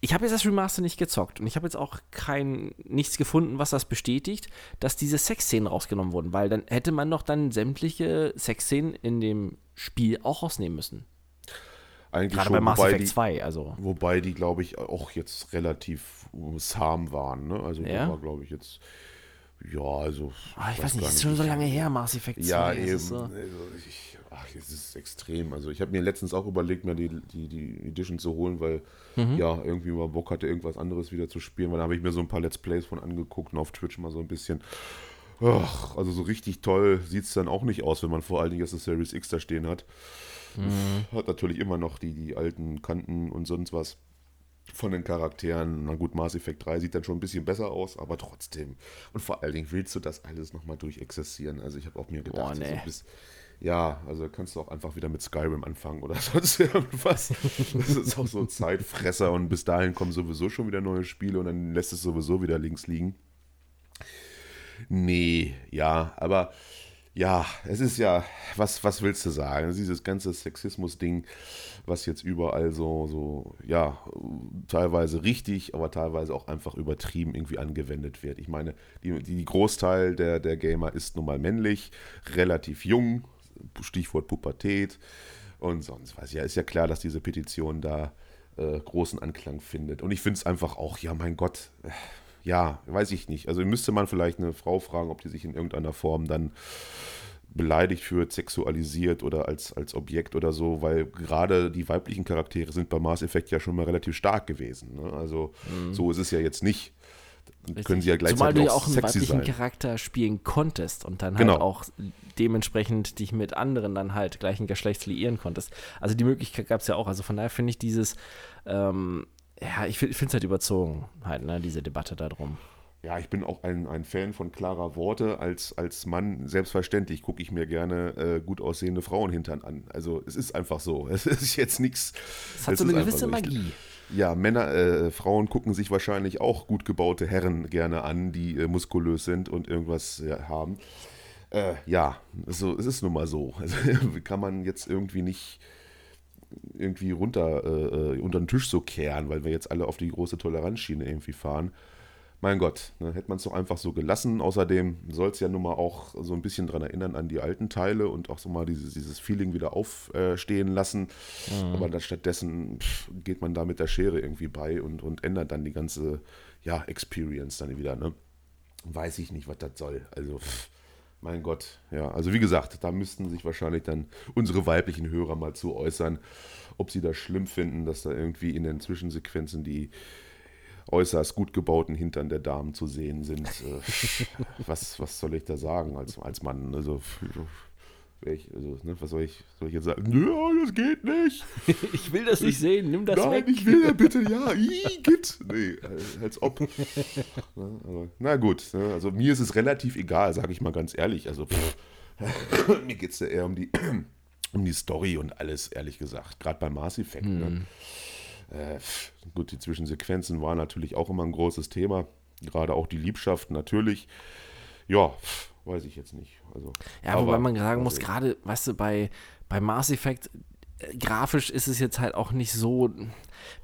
ich habe jetzt das Remaster nicht gezockt und ich habe jetzt auch kein nichts gefunden, was das bestätigt, dass diese Sexszenen rausgenommen wurden, weil dann hätte man noch dann sämtliche Sexszenen in dem Spiel auch rausnehmen müssen. Eigentlich Gerade schon, bei Mass Effect 2, also. Wobei die, glaube ich, auch jetzt relativ zahm waren, ne? Also ja? war, glaube ich, jetzt. Ja, also. Oh, ich weiß nicht, ist schon so lange her, Mass Effect 2. Ja, eben. So. Also ich, ach, es ist extrem. Also ich habe mir letztens auch überlegt, mir die, die, die Edition zu holen, weil mhm. ja, irgendwie mal Bock hatte, irgendwas anderes wieder zu spielen, weil da habe ich mir so ein paar Let's Plays von angeguckt und auf Twitch mal so ein bisschen. Ach, also so richtig toll sieht es dann auch nicht aus, wenn man vor allen Dingen jetzt das Series X da stehen hat. Mhm. Hat natürlich immer noch die, die alten Kanten und sonst was von den Charakteren. Na gut, Mass Effect 3 sieht dann schon ein bisschen besser aus, aber trotzdem. Und vor allen Dingen willst du das alles nochmal durchexerzieren. Also ich habe auch mir gedacht, Boah, nee. so bis, ja, also kannst du auch einfach wieder mit Skyrim anfangen oder sonst irgendwas. Das ist auch so ein Zeitfresser und bis dahin kommen sowieso schon wieder neue Spiele und dann lässt es sowieso wieder links liegen. Nee, ja, aber ja, es ist ja, was, was willst du sagen? Dieses ganze Sexismus-Ding, was jetzt überall so, so, ja, teilweise richtig, aber teilweise auch einfach übertrieben irgendwie angewendet wird. Ich meine, die, die Großteil der, der Gamer ist nun mal männlich, relativ jung, Stichwort Pubertät und sonst was. Ja, ist ja klar, dass diese Petition da äh, großen Anklang findet. Und ich finde es einfach auch, ja, mein Gott, ja, weiß ich nicht. Also müsste man vielleicht eine Frau fragen, ob die sich in irgendeiner Form dann beleidigt fühlt, sexualisiert oder als, als Objekt oder so, weil gerade die weiblichen Charaktere sind bei Mass Effect ja schon mal relativ stark gewesen. Ne? Also mhm. so ist es ja jetzt nicht. Richtig. Können sie ja gleichzeitig Zumal du ja auch einen weiblichen sein. Charakter spielen konntest und dann halt genau. auch dementsprechend dich mit anderen dann halt gleichen Geschlechts liieren konntest. Also die Möglichkeit gab es ja auch. Also von daher finde ich dieses ähm, ja, ich finde es halt überzogen, halt, ne, diese Debatte darum. Ja, ich bin auch ein, ein Fan von klarer Worte. Als, als Mann, selbstverständlich, gucke ich mir gerne äh, gut aussehende Frauen hintern an. Also es ist einfach so. Es ist jetzt nichts. Es hat so eine gewisse Magie. Ja, Männer, äh, Frauen gucken sich wahrscheinlich auch gut gebaute Herren gerne an, die äh, muskulös sind und irgendwas haben. Äh, ja, so, es ist nun mal so. Also, kann man jetzt irgendwie nicht irgendwie runter äh, äh, unter den Tisch so kehren, weil wir jetzt alle auf die große Toleranzschiene irgendwie fahren. Mein Gott, ne, hätte man es doch einfach so gelassen. Außerdem soll es ja nun mal auch so ein bisschen daran erinnern an die alten Teile und auch so mal dieses, dieses Feeling wieder aufstehen lassen. Mhm. Aber stattdessen pff, geht man da mit der Schere irgendwie bei und, und ändert dann die ganze ja, Experience dann wieder. Ne? Weiß ich nicht, was das soll. Also, pff, mein Gott, ja. Also wie gesagt, da müssten sich wahrscheinlich dann unsere weiblichen Hörer mal zu äußern, ob sie das schlimm finden, dass da irgendwie in den Zwischensequenzen die äußerst gut gebauten Hintern der Damen zu sehen sind. Äh, was, was soll ich da sagen als, als Mann? Also ich, also, ne, was soll ich, soll ich jetzt sagen? Nö, das geht nicht. ich will das nicht sehen, nimm das Nein, weg. Nein, ich will ja bitte, ja, i, git. Nee, als ob. Na, aber, na gut, ne, also mir ist es relativ egal, sage ich mal ganz ehrlich. Also mir geht es ja eher um die, um die Story und alles, ehrlich gesagt. Gerade bei Mass Effect. Ne? Hm. Ne? Äh, gut, die Zwischensequenzen waren natürlich auch immer ein großes Thema. Gerade auch die Liebschaft natürlich. Ja, pff, weiß ich jetzt nicht. Also, ja, wobei man sagen muss, gerade, weißt du, bei, bei Mass Effect, äh, grafisch ist es jetzt halt auch nicht so,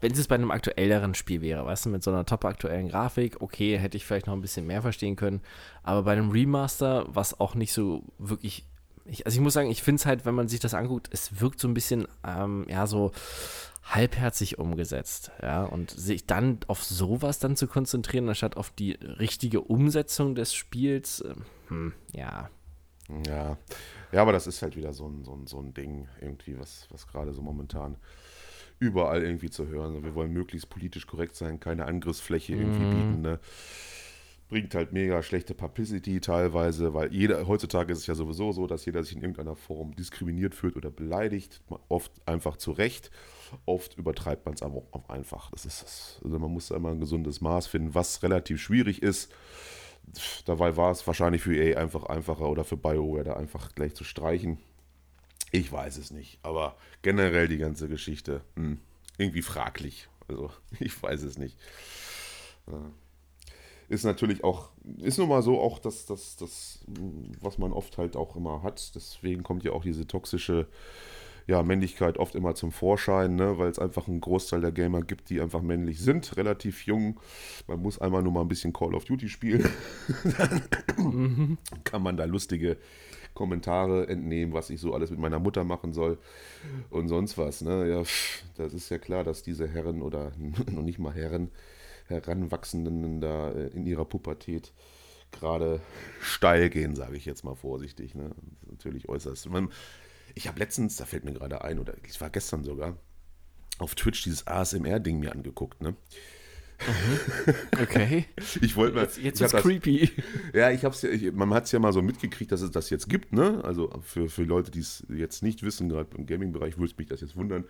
wenn es bei einem aktuelleren Spiel wäre, weißt du, mit so einer top aktuellen Grafik, okay, hätte ich vielleicht noch ein bisschen mehr verstehen können, aber bei einem Remaster, was auch nicht so wirklich, ich, also ich muss sagen, ich finde es halt, wenn man sich das anguckt, es wirkt so ein bisschen, ähm, ja, so halbherzig umgesetzt, ja, und sich dann auf sowas dann zu konzentrieren, anstatt auf die richtige Umsetzung des Spiels, äh, hm, ja. Ja. Ja, aber das ist halt wieder so ein, so ein, so ein Ding, irgendwie, was, was gerade so momentan überall irgendwie zu hören. Wir wollen möglichst politisch korrekt sein, keine Angriffsfläche irgendwie mm. bieten. Ne? Bringt halt mega schlechte Publicity teilweise, weil jeder, heutzutage ist es ja sowieso so, dass jeder sich in irgendeiner Form diskriminiert fühlt oder beleidigt, oft einfach zu Recht. Oft übertreibt man es aber auch einfach. Das ist. Also man muss da immer ein gesundes Maß finden, was relativ schwierig ist. Dabei war es wahrscheinlich für EA einfach einfacher oder für BioWare da einfach gleich zu streichen. Ich weiß es nicht, aber generell die ganze Geschichte mh, hm, irgendwie fraglich. Also ich weiß es nicht. Ist natürlich auch, ist nun mal so auch das, das, das, was man oft halt auch immer hat. Deswegen kommt ja auch diese toxische ja, Männlichkeit oft immer zum Vorschein, ne? weil es einfach einen Großteil der Gamer gibt, die einfach männlich sind, relativ jung. Man muss einmal nur mal ein bisschen Call of Duty spielen. Dann kann man da lustige Kommentare entnehmen, was ich so alles mit meiner Mutter machen soll und sonst was. Ne? Ja, das ist ja klar, dass diese Herren oder noch nicht mal Herren, Heranwachsenden da äh, in ihrer Pubertät gerade steil gehen, sage ich jetzt mal vorsichtig. Ne? Natürlich äußerst. Man, ich habe letztens, da fällt mir gerade ein, oder ich war gestern sogar, auf Twitch dieses ASMR-Ding mir angeguckt, ne? Mhm. Okay. ich wollte mal. Jetzt, jetzt ist creepy. Ja, ich hab's ja, ich, man hat es ja mal so mitgekriegt, dass es das jetzt gibt, ne? Also für, für Leute, die es jetzt nicht wissen, gerade im Gaming-Bereich, würde mich das jetzt wundern.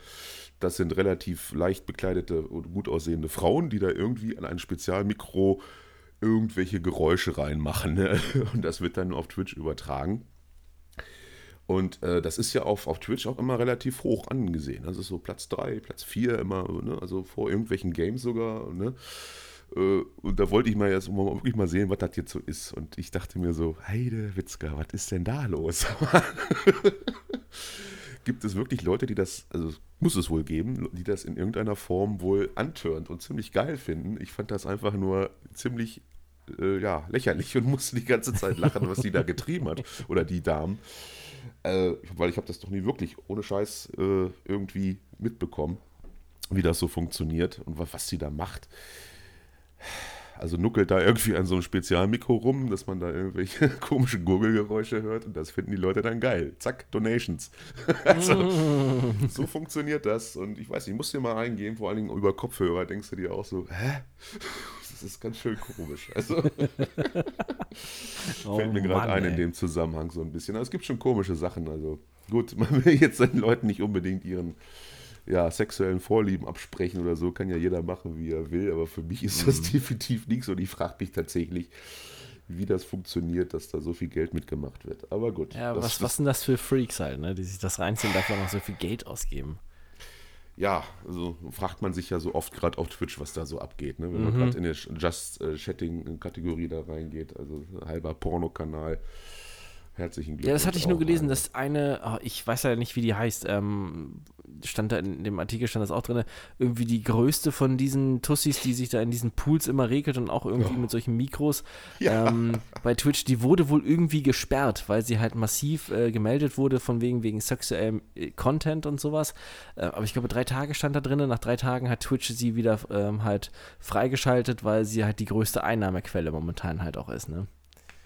Das sind relativ leicht bekleidete und gut aussehende Frauen, die da irgendwie an ein Spezialmikro irgendwelche Geräusche reinmachen. Ne? Und das wird dann auf Twitch übertragen. Und äh, das ist ja auf, auf Twitch auch immer relativ hoch angesehen. Das ist so Platz 3, Platz 4 immer, ne? also vor irgendwelchen Games sogar. Ne? Äh, und da wollte ich mal jetzt mal wirklich mal sehen, was das jetzt so ist. Und ich dachte mir so, Heide Witzka, was ist denn da los? Gibt es wirklich Leute, die das, also muss es wohl geben, die das in irgendeiner Form wohl antörnt und ziemlich geil finden. Ich fand das einfach nur ziemlich äh, ja, lächerlich und musste die ganze Zeit lachen, was sie da getrieben hat. Oder die Damen. Äh, weil ich habe das doch nie wirklich ohne Scheiß äh, irgendwie mitbekommen, wie das so funktioniert und was, sie da macht. Also nuckelt da irgendwie an so einem Spezialmikro rum, dass man da irgendwelche komischen Gurgelgeräusche hört und das finden die Leute dann geil. Zack, Donations. also, so funktioniert das und ich weiß nicht, ich muss dir mal reingehen, vor allen Dingen über Kopfhörer, denkst du dir auch so, hä? Das ist ganz schön komisch. Also oh, fällt mir gerade ein in dem Zusammenhang so ein bisschen. Aber es gibt schon komische Sachen. Also gut, man will jetzt den Leuten nicht unbedingt ihren ja, sexuellen Vorlieben absprechen oder so, kann ja jeder machen, wie er will, aber für mich ist das mhm. definitiv nichts und ich frage mich tatsächlich, wie das funktioniert, dass da so viel Geld mitgemacht wird. Aber gut. Ja, das, was, was sind das für Freaks halt, ne, die sich das reinziehen, dafür noch so viel Geld ausgeben? Ja, also fragt man sich ja so oft gerade auf Twitch, was da so abgeht, ne? wenn man mhm. gerade in der Just äh, Chatting-Kategorie da reingeht, also halber Pornokanal. Herzlichen Glückwunsch. Ja, das hatte ich nur gelesen, dass eine, oh, ich weiß ja nicht, wie die heißt, ähm, stand da in dem Artikel, stand das auch drin, irgendwie die größte von diesen Tussis, die sich da in diesen Pools immer regelt und auch irgendwie ja. mit solchen Mikros ja. ähm, bei Twitch, die wurde wohl irgendwie gesperrt, weil sie halt massiv äh, gemeldet wurde, von wegen, wegen sexuellem äh, Content und sowas. Äh, aber ich glaube, drei Tage stand da drin. Nach drei Tagen hat Twitch sie wieder ähm, halt freigeschaltet, weil sie halt die größte Einnahmequelle momentan halt auch ist, ne?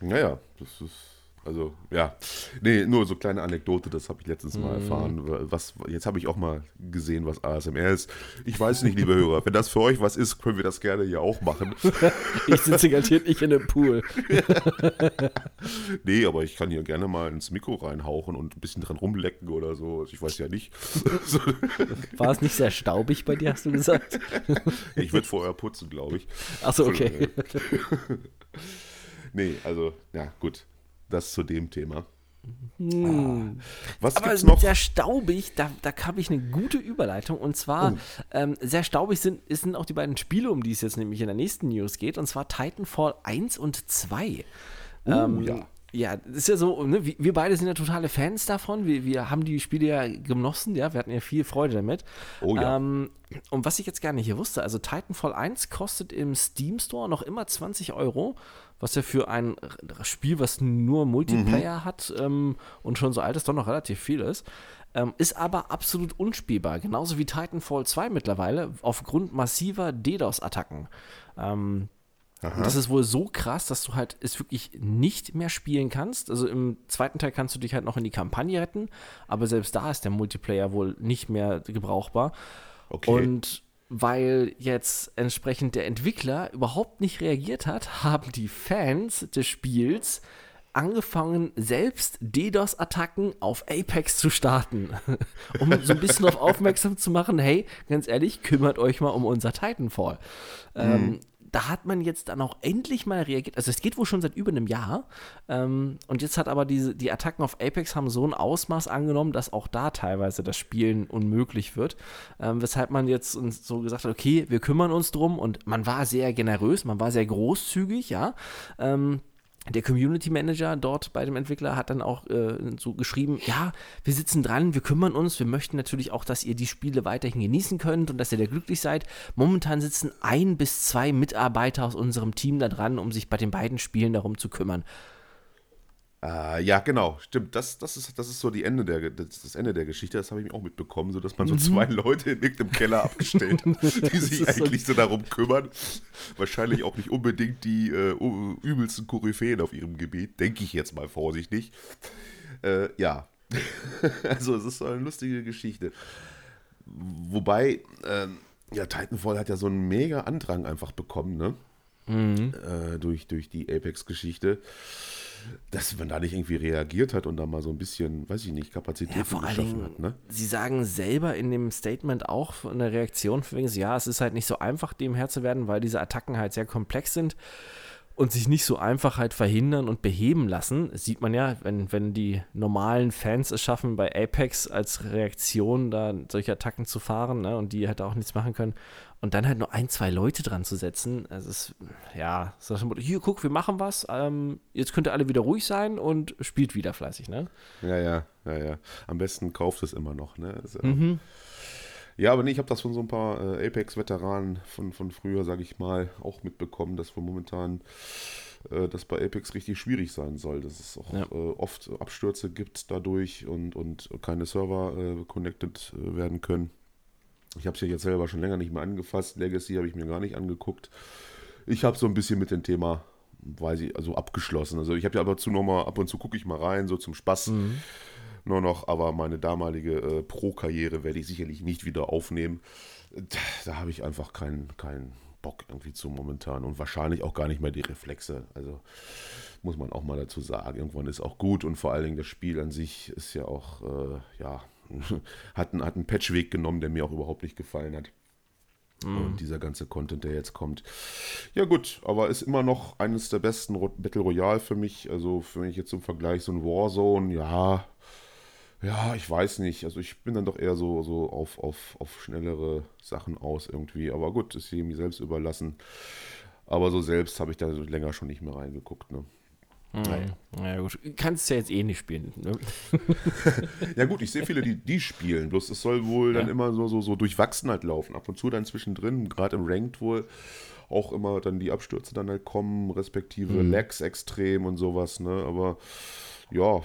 Naja, das ist also, ja. Nee, nur so kleine Anekdote, das habe ich letztens mal mhm. erfahren. Was, jetzt habe ich auch mal gesehen, was ASMR ist. Ich weiß nicht, liebe Hörer, wenn das für euch was ist, können wir das gerne hier auch machen. ich sitze garantiert nicht in einem Pool. nee, aber ich kann hier gerne mal ins Mikro reinhauchen und ein bisschen dran rumlecken oder so. Ich weiß ja nicht. War es nicht sehr staubig bei dir, hast du gesagt? ich würde vorher putzen, glaube ich. Achso, okay. nee, also, ja, gut das zu dem Thema. Hm. Ah. Was Aber gibt's noch? sehr staubig, da, da habe ich eine gute Überleitung. Und zwar, oh. ähm, sehr staubig sind, sind auch die beiden Spiele, um die es jetzt nämlich in der nächsten News geht. Und zwar Titanfall 1 und 2. Oh, ähm, ja. Ja, das ist ja so, ne? wir beide sind ja totale Fans davon. Wir, wir haben die Spiele ja genossen, ja, wir hatten ja viel Freude damit. Oh ja. Ähm, und was ich jetzt gar nicht hier wusste, also Titanfall 1 kostet im Steam Store noch immer 20 Euro was ja für ein Spiel, was nur Multiplayer mhm. hat ähm, und schon so alt ist, doch noch relativ viel ist. Ähm, ist aber absolut unspielbar, genauso wie Titanfall 2 mittlerweile, aufgrund massiver DDoS-Attacken. Ähm, das ist wohl so krass, dass du halt es wirklich nicht mehr spielen kannst. Also im zweiten Teil kannst du dich halt noch in die Kampagne retten, aber selbst da ist der Multiplayer wohl nicht mehr gebrauchbar. Okay. Und weil jetzt entsprechend der Entwickler überhaupt nicht reagiert hat, haben die Fans des Spiels angefangen, selbst DDoS-Attacken auf Apex zu starten, um so ein bisschen darauf aufmerksam zu machen, hey, ganz ehrlich, kümmert euch mal um unser Titanfall. Mhm. Ähm, da hat man jetzt dann auch endlich mal reagiert. Also es geht wohl schon seit über einem Jahr. Ähm, und jetzt hat aber diese, die Attacken auf Apex haben so ein Ausmaß angenommen, dass auch da teilweise das Spielen unmöglich wird. Ähm, weshalb man jetzt uns so gesagt hat, okay, wir kümmern uns drum und man war sehr generös, man war sehr großzügig, ja. Ähm, der Community Manager dort bei dem Entwickler hat dann auch äh, so geschrieben, ja, wir sitzen dran, wir kümmern uns, wir möchten natürlich auch, dass ihr die Spiele weiterhin genießen könnt und dass ihr da glücklich seid. Momentan sitzen ein bis zwei Mitarbeiter aus unserem Team da dran, um sich bei den beiden Spielen darum zu kümmern. Äh, ja, genau, stimmt. Das, das, ist, das ist so die Ende der, das, das Ende der Geschichte. Das habe ich mir auch mitbekommen, so dass man so mhm. zwei Leute in irgendeinem Keller abgestellt hat, die sich eigentlich so darum kümmern. Wahrscheinlich auch nicht unbedingt die äh, übelsten Koryphäen auf ihrem Gebiet, denke ich jetzt mal vorsichtig. Äh, ja, also es ist so eine lustige Geschichte. Wobei, ähm, ja, Titanfall hat ja so einen mega Andrang einfach bekommen, ne? Mhm. Äh, durch, durch die Apex-Geschichte dass man da nicht irgendwie reagiert hat und da mal so ein bisschen, weiß ich nicht, Kapazität ja, vor geschaffen hat. Ne? Sie sagen selber in dem Statement auch der Reaktion, von wegen, ja, es ist halt nicht so einfach, dem Herr zu werden, weil diese Attacken halt sehr komplex sind und sich nicht so einfach halt verhindern und beheben lassen. Das sieht man ja, wenn, wenn die normalen Fans es schaffen, bei Apex als Reaktion da solche Attacken zu fahren ne, und die halt auch nichts machen können. Und dann halt nur ein, zwei Leute dran zu setzen, also es ist, ja, so hier, guck, wir machen was, ähm, jetzt könnt ihr alle wieder ruhig sein und spielt wieder fleißig, ne? Ja, ja, ja, ja. Am besten kauft es immer noch, ne? Also, mhm. Ja, aber nee, ich habe das von so ein paar äh, Apex-Veteranen von, von früher, sage ich mal, auch mitbekommen, dass wir momentan äh, das bei Apex richtig schwierig sein soll, dass es auch ja. äh, oft Abstürze gibt dadurch und, und keine Server äh, connected äh, werden können. Ich habe es ja jetzt selber schon länger nicht mehr angefasst. Legacy habe ich mir gar nicht angeguckt. Ich habe so ein bisschen mit dem Thema, weiß ich, also abgeschlossen. Also ich habe ja aber zu nochmal, ab und zu gucke ich mal rein, so zum Spaß. Mhm nur noch, aber meine damalige äh, Pro-Karriere werde ich sicherlich nicht wieder aufnehmen. Da, da habe ich einfach keinen kein Bock irgendwie zu momentan und wahrscheinlich auch gar nicht mehr die Reflexe. Also muss man auch mal dazu sagen. Irgendwann ist auch gut und vor allen Dingen das Spiel an sich ist ja auch, äh, ja, hat, einen, hat einen Patchweg genommen, der mir auch überhaupt nicht gefallen hat. Mm. Und dieser ganze Content, der jetzt kommt. Ja, gut, aber ist immer noch eines der besten Battle Royale für mich. Also, wenn ich jetzt im Vergleich so ein Warzone, ja, ja, ich weiß nicht. Also ich bin dann doch eher so, so auf, auf, auf schnellere Sachen aus irgendwie. Aber gut, ist jedem selbst überlassen. Aber so selbst habe ich da so länger schon nicht mehr reingeguckt. Ne? Hm. Naja. naja, gut. Kannst ja jetzt eh nicht spielen. Ne? ja, gut, ich sehe viele, die die spielen. Bloß es soll wohl ja. dann immer so, so, so durchwachsen halt laufen. Ab und zu dann zwischendrin, gerade im Ranked wohl, auch immer dann die Abstürze dann halt kommen, respektive mhm. Lags extrem und sowas. Ne? Aber ja,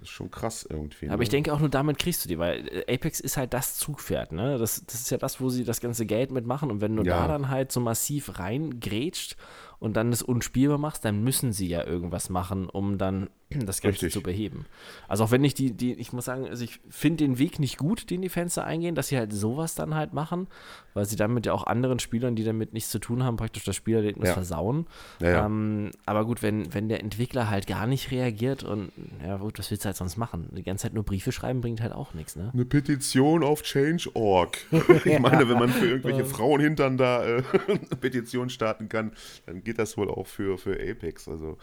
das ist schon krass irgendwie. Ne? Aber ich denke auch nur damit kriegst du die, weil äh, Apex ist halt das Zugpferd, ne? Das, das ist ja das, wo sie das ganze Geld mitmachen und wenn du ja. da dann halt so massiv reingrätscht und dann das unspielbar machst, dann müssen sie ja irgendwas machen, um dann das Ganze Richtig. zu beheben. Also auch wenn ich die, die, ich muss sagen, also ich finde den Weg nicht gut, den die Fans da eingehen, dass sie halt sowas dann halt machen, weil sie damit ja auch anderen Spielern, die damit nichts zu tun haben, praktisch das Spielerlebnis ja. versauen. Ja, ja. Ähm, aber gut, wenn, wenn der Entwickler halt gar nicht reagiert und ja gut, was willst du halt sonst machen? Die ganze Zeit nur Briefe schreiben bringt halt auch nichts, ne? Eine Petition auf Change.org. ich meine, wenn man für irgendwelche Frauenhintern da äh, eine Petition starten kann, dann geht geht das wohl auch für, für Apex. Also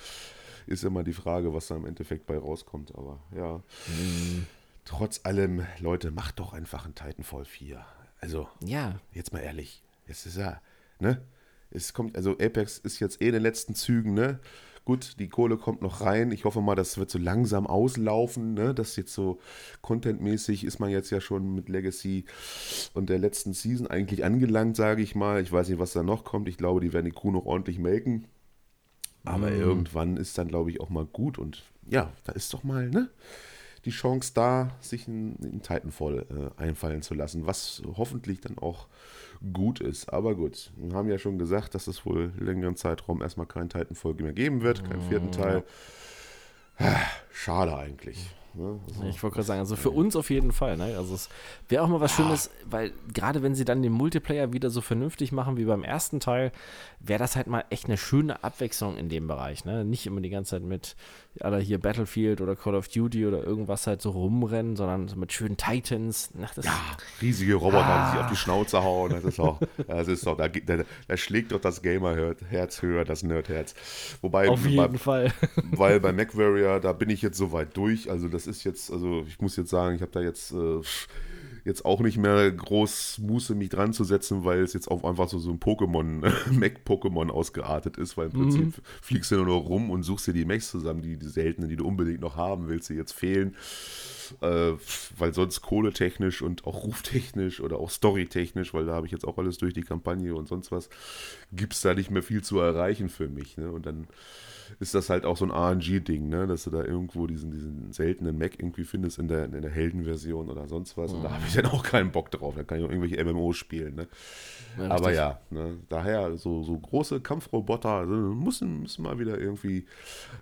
ist immer die Frage, was da im Endeffekt bei rauskommt. Aber ja. Mhm. Trotz allem, Leute, macht doch einfach ein Titanfall 4. Also, ja. jetzt mal ehrlich. Es ist ja, ne? Es kommt, also Apex ist jetzt eh in den letzten Zügen, ne? Gut, die Kohle kommt noch rein. Ich hoffe mal, das wird so langsam auslaufen. Ne? Das jetzt so contentmäßig ist man jetzt ja schon mit Legacy und der letzten Season eigentlich angelangt, sage ich mal. Ich weiß nicht, was da noch kommt. Ich glaube, die werden die Crew noch ordentlich melken. Aber mm. irgendwann ist dann, glaube ich, auch mal gut. Und ja, da ist doch mal, ne? die Chance da, sich einen, Titanfall äh, einfallen zu lassen, was hoffentlich dann auch gut ist. Aber gut, wir haben ja schon gesagt, dass es wohl längeren Zeitraum erstmal keinen Titanfall mehr geben wird, keinen vierten Teil. Ah, schade eigentlich. Ne? Also, ich wollte gerade sagen, also für uns auf jeden Fall. Ne? Also es wäre auch mal was Schönes, weil gerade wenn sie dann den Multiplayer wieder so vernünftig machen wie beim ersten Teil, wäre das halt mal echt eine schöne Abwechslung in dem Bereich. Ne? Nicht immer die ganze Zeit mit aller hier Battlefield oder Call of Duty oder irgendwas halt so rumrennen, sondern so mit schönen Titans. Ach, ja, riesige Roboter, ah. die sich auf die Schnauze hauen. Das ist auch, das ist doch, da, da, da schlägt doch das Gamer-Herz höher, das Nerd-Herz. Wobei, auf jeden bei, Fall. Weil bei MacWarrior, da bin ich jetzt so weit durch. Also das ist jetzt, also ich muss jetzt sagen, ich habe da jetzt äh, jetzt auch nicht mehr groß Muße, mich dran zu setzen, weil es jetzt auch einfach so, so ein Pokémon, Mac-Pokémon ausgeartet ist, weil im Prinzip mhm. fliegst du nur noch rum und suchst dir die Mechs zusammen, die, die seltenen, die du unbedingt noch haben willst, die jetzt fehlen. Äh, weil sonst kohletechnisch und auch ruftechnisch oder auch storytechnisch, weil da habe ich jetzt auch alles durch die Kampagne und sonst was, gibt es da nicht mehr viel zu erreichen für mich. Ne? Und dann ist das halt auch so ein RNG-Ding, ne? dass du da irgendwo diesen, diesen seltenen Mac irgendwie findest in der, in der Heldenversion oder sonst was. Und da habe ich dann auch keinen Bock drauf. Da kann ich auch irgendwelche MMOs spielen. Ne? Ja, Aber ja, ne? daher so, so große Kampfroboter also müssen, müssen mal wieder irgendwie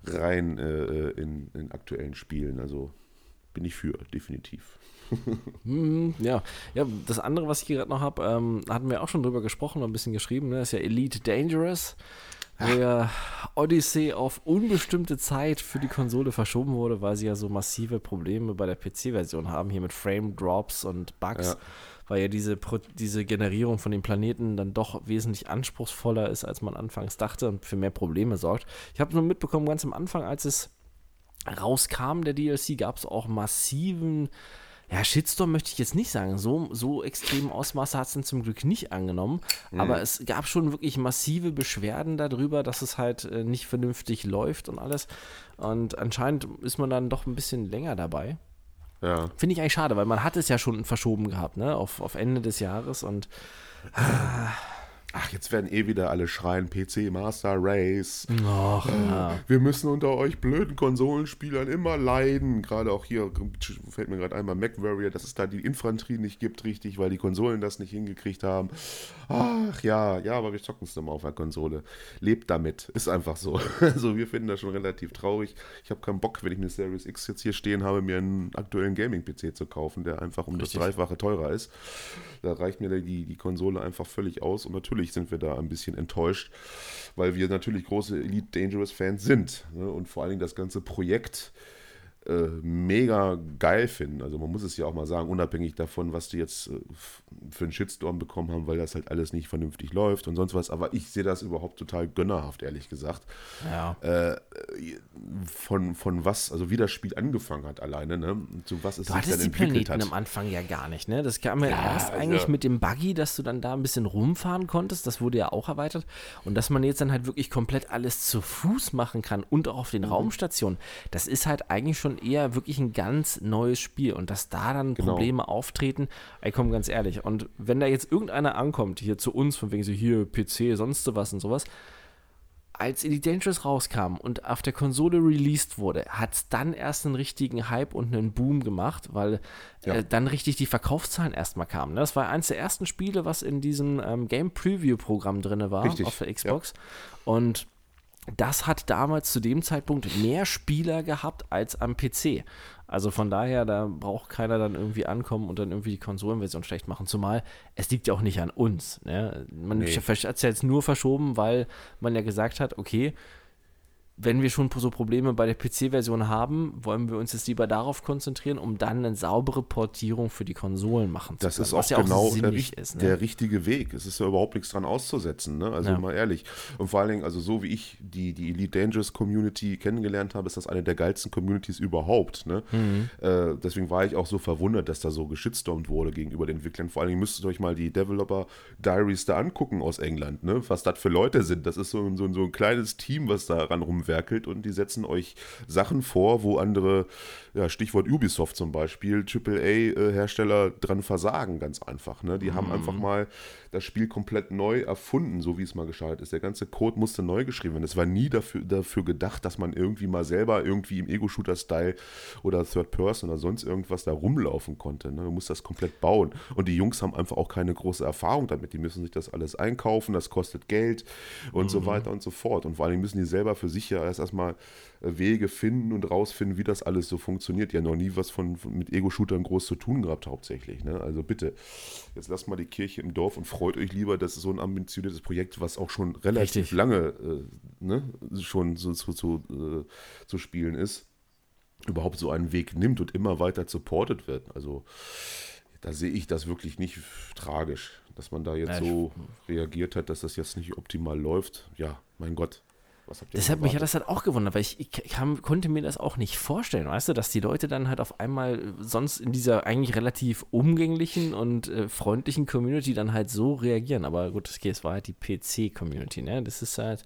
rein äh, in, in aktuellen Spielen. Also bin ich für, definitiv. Hm, ja. ja, das andere, was ich gerade noch habe, ähm, hatten wir auch schon drüber gesprochen, ein bisschen geschrieben, ne? ist ja Elite Dangerous wo ja Odyssey auf unbestimmte Zeit für die Konsole verschoben wurde, weil sie ja so massive Probleme bei der PC-Version haben, hier mit Frame-Drops und Bugs, ja. weil ja diese, diese Generierung von den Planeten dann doch wesentlich anspruchsvoller ist, als man anfangs dachte und für mehr Probleme sorgt. Ich habe nur mitbekommen, ganz am Anfang, als es rauskam, der DLC, gab es auch massiven ja, Shitstorm möchte ich jetzt nicht sagen. So, so extrem Ausmaße hat es dann zum Glück nicht angenommen. Mhm. Aber es gab schon wirklich massive Beschwerden darüber, dass es halt äh, nicht vernünftig läuft und alles. Und anscheinend ist man dann doch ein bisschen länger dabei. Ja. Finde ich eigentlich schade, weil man hat es ja schon verschoben gehabt, ne? Auf, auf Ende des Jahres und. Ah, ach, jetzt werden eh wieder alle schreien, PC Master Race. Och, äh, ja. Wir müssen unter euch blöden Konsolenspielern immer leiden. Gerade auch hier fällt mir gerade einmal MacWarrior, dass es da die Infanterie nicht gibt, richtig, weil die Konsolen das nicht hingekriegt haben. Ach ja, ja, aber wir zocken es immer auf der Konsole. Lebt damit. Ist einfach so. Also wir finden das schon relativ traurig. Ich habe keinen Bock, wenn ich eine Series X jetzt hier stehen habe, mir einen aktuellen Gaming-PC zu kaufen, der einfach um richtig. das Dreifache teurer ist. Da reicht mir die, die Konsole einfach völlig aus und natürlich natürlich sind wir da ein bisschen enttäuscht, weil wir natürlich große Elite Dangerous Fans sind. Ne? Und vor allen Dingen das ganze Projekt äh, mega geil finden. Also man muss es ja auch mal sagen, unabhängig davon, was die jetzt äh, für einen Shitstorm bekommen haben, weil das halt alles nicht vernünftig läuft und sonst was. Aber ich sehe das überhaupt total gönnerhaft, ehrlich gesagt. Ja. Äh, von, von was, also wie das Spiel angefangen hat alleine, ne? Zu was es du sich dann die entwickelt Planeten hat. am Anfang ja gar nicht, ne? Das kam ja, ja erst also eigentlich mit dem Buggy, dass du dann da ein bisschen rumfahren konntest. Das wurde ja auch erweitert. Und dass man jetzt dann halt wirklich komplett alles zu Fuß machen kann und auch auf den mhm. Raumstationen. Das ist halt eigentlich schon eher wirklich ein ganz neues Spiel. Und dass da dann genau. Probleme auftreten, ey, komm, ganz ehrlich. Und wenn da jetzt irgendeiner ankommt, hier zu uns, von wegen so hier PC, sonst was und sowas, als Elite Dangerous rauskam und auf der Konsole released wurde, hat es dann erst einen richtigen Hype und einen Boom gemacht, weil ja. äh, dann richtig die Verkaufszahlen erstmal kamen. Ne? Das war eines der ersten Spiele, was in diesem ähm, Game Preview Programm drin war richtig. auf der Xbox. Ja. Und das hat damals zu dem Zeitpunkt mehr Spieler gehabt als am PC. Also von daher, da braucht keiner dann irgendwie ankommen und dann irgendwie die Konsolenversion schlecht machen. Zumal es liegt ja auch nicht an uns. Ne? Man nee. hat es ja jetzt nur verschoben, weil man ja gesagt hat, okay, wenn wir schon so Probleme bei der PC-Version haben, wollen wir uns jetzt lieber darauf konzentrieren, um dann eine saubere Portierung für die Konsolen machen zu können. Das ist auch ja genau auch der, ist, ne? der, richtige Weg. Es ist ja überhaupt nichts dran auszusetzen, ne? also ja. mal ehrlich. Und vor allen Dingen, also so wie ich die, die Elite Dangerous Community kennengelernt habe, ist das eine der geilsten Communities überhaupt. Ne? Mhm. Äh, deswegen war ich auch so verwundert, dass da so geschitstormt wurde gegenüber den Entwicklern. Vor allen Dingen müsstet ihr euch mal die Developer Diaries da angucken aus England, ne? was das für Leute sind. Das ist so, so, so ein kleines Team, was da ran rum rumwerkelt und die setzen euch Sachen vor, wo andere, ja, Stichwort Ubisoft zum Beispiel, AAA-Hersteller dran versagen, ganz einfach. Ne? Die mhm. haben einfach mal das Spiel komplett neu erfunden, so wie es mal geschaut ist. Der ganze Code musste neu geschrieben werden. Es war nie dafür, dafür gedacht, dass man irgendwie mal selber irgendwie im Ego-Shooter-Style oder Third Person oder sonst irgendwas da rumlaufen konnte. Ne? Du musst das komplett bauen. Und die Jungs haben einfach auch keine große Erfahrung damit. Die müssen sich das alles einkaufen, das kostet Geld und mhm. so weiter und so fort. Und vor allem müssen die selber für sich ja ja erst erstmal äh, Wege finden und rausfinden, wie das alles so funktioniert. Ja, noch nie was von, von mit Ego-Shootern groß zu tun gehabt, hauptsächlich. Ne? Also bitte, jetzt lasst mal die Kirche im Dorf und freut euch lieber, dass so ein ambitioniertes Projekt, was auch schon relativ Richtig. lange äh, ne, schon so, so, so äh, zu spielen ist, überhaupt so einen Weg nimmt und immer weiter supported wird. Also da sehe ich das wirklich nicht tragisch, dass man da jetzt ja, so reagiert hat, dass das jetzt nicht optimal läuft. Ja, mein Gott. Was habt ihr Deshalb mich hat das halt auch gewundert, weil ich, ich kam, konnte mir das auch nicht vorstellen, weißt du, dass die Leute dann halt auf einmal sonst in dieser eigentlich relativ umgänglichen und äh, freundlichen Community dann halt so reagieren. Aber gut, es war halt die PC-Community, ne? Das ist halt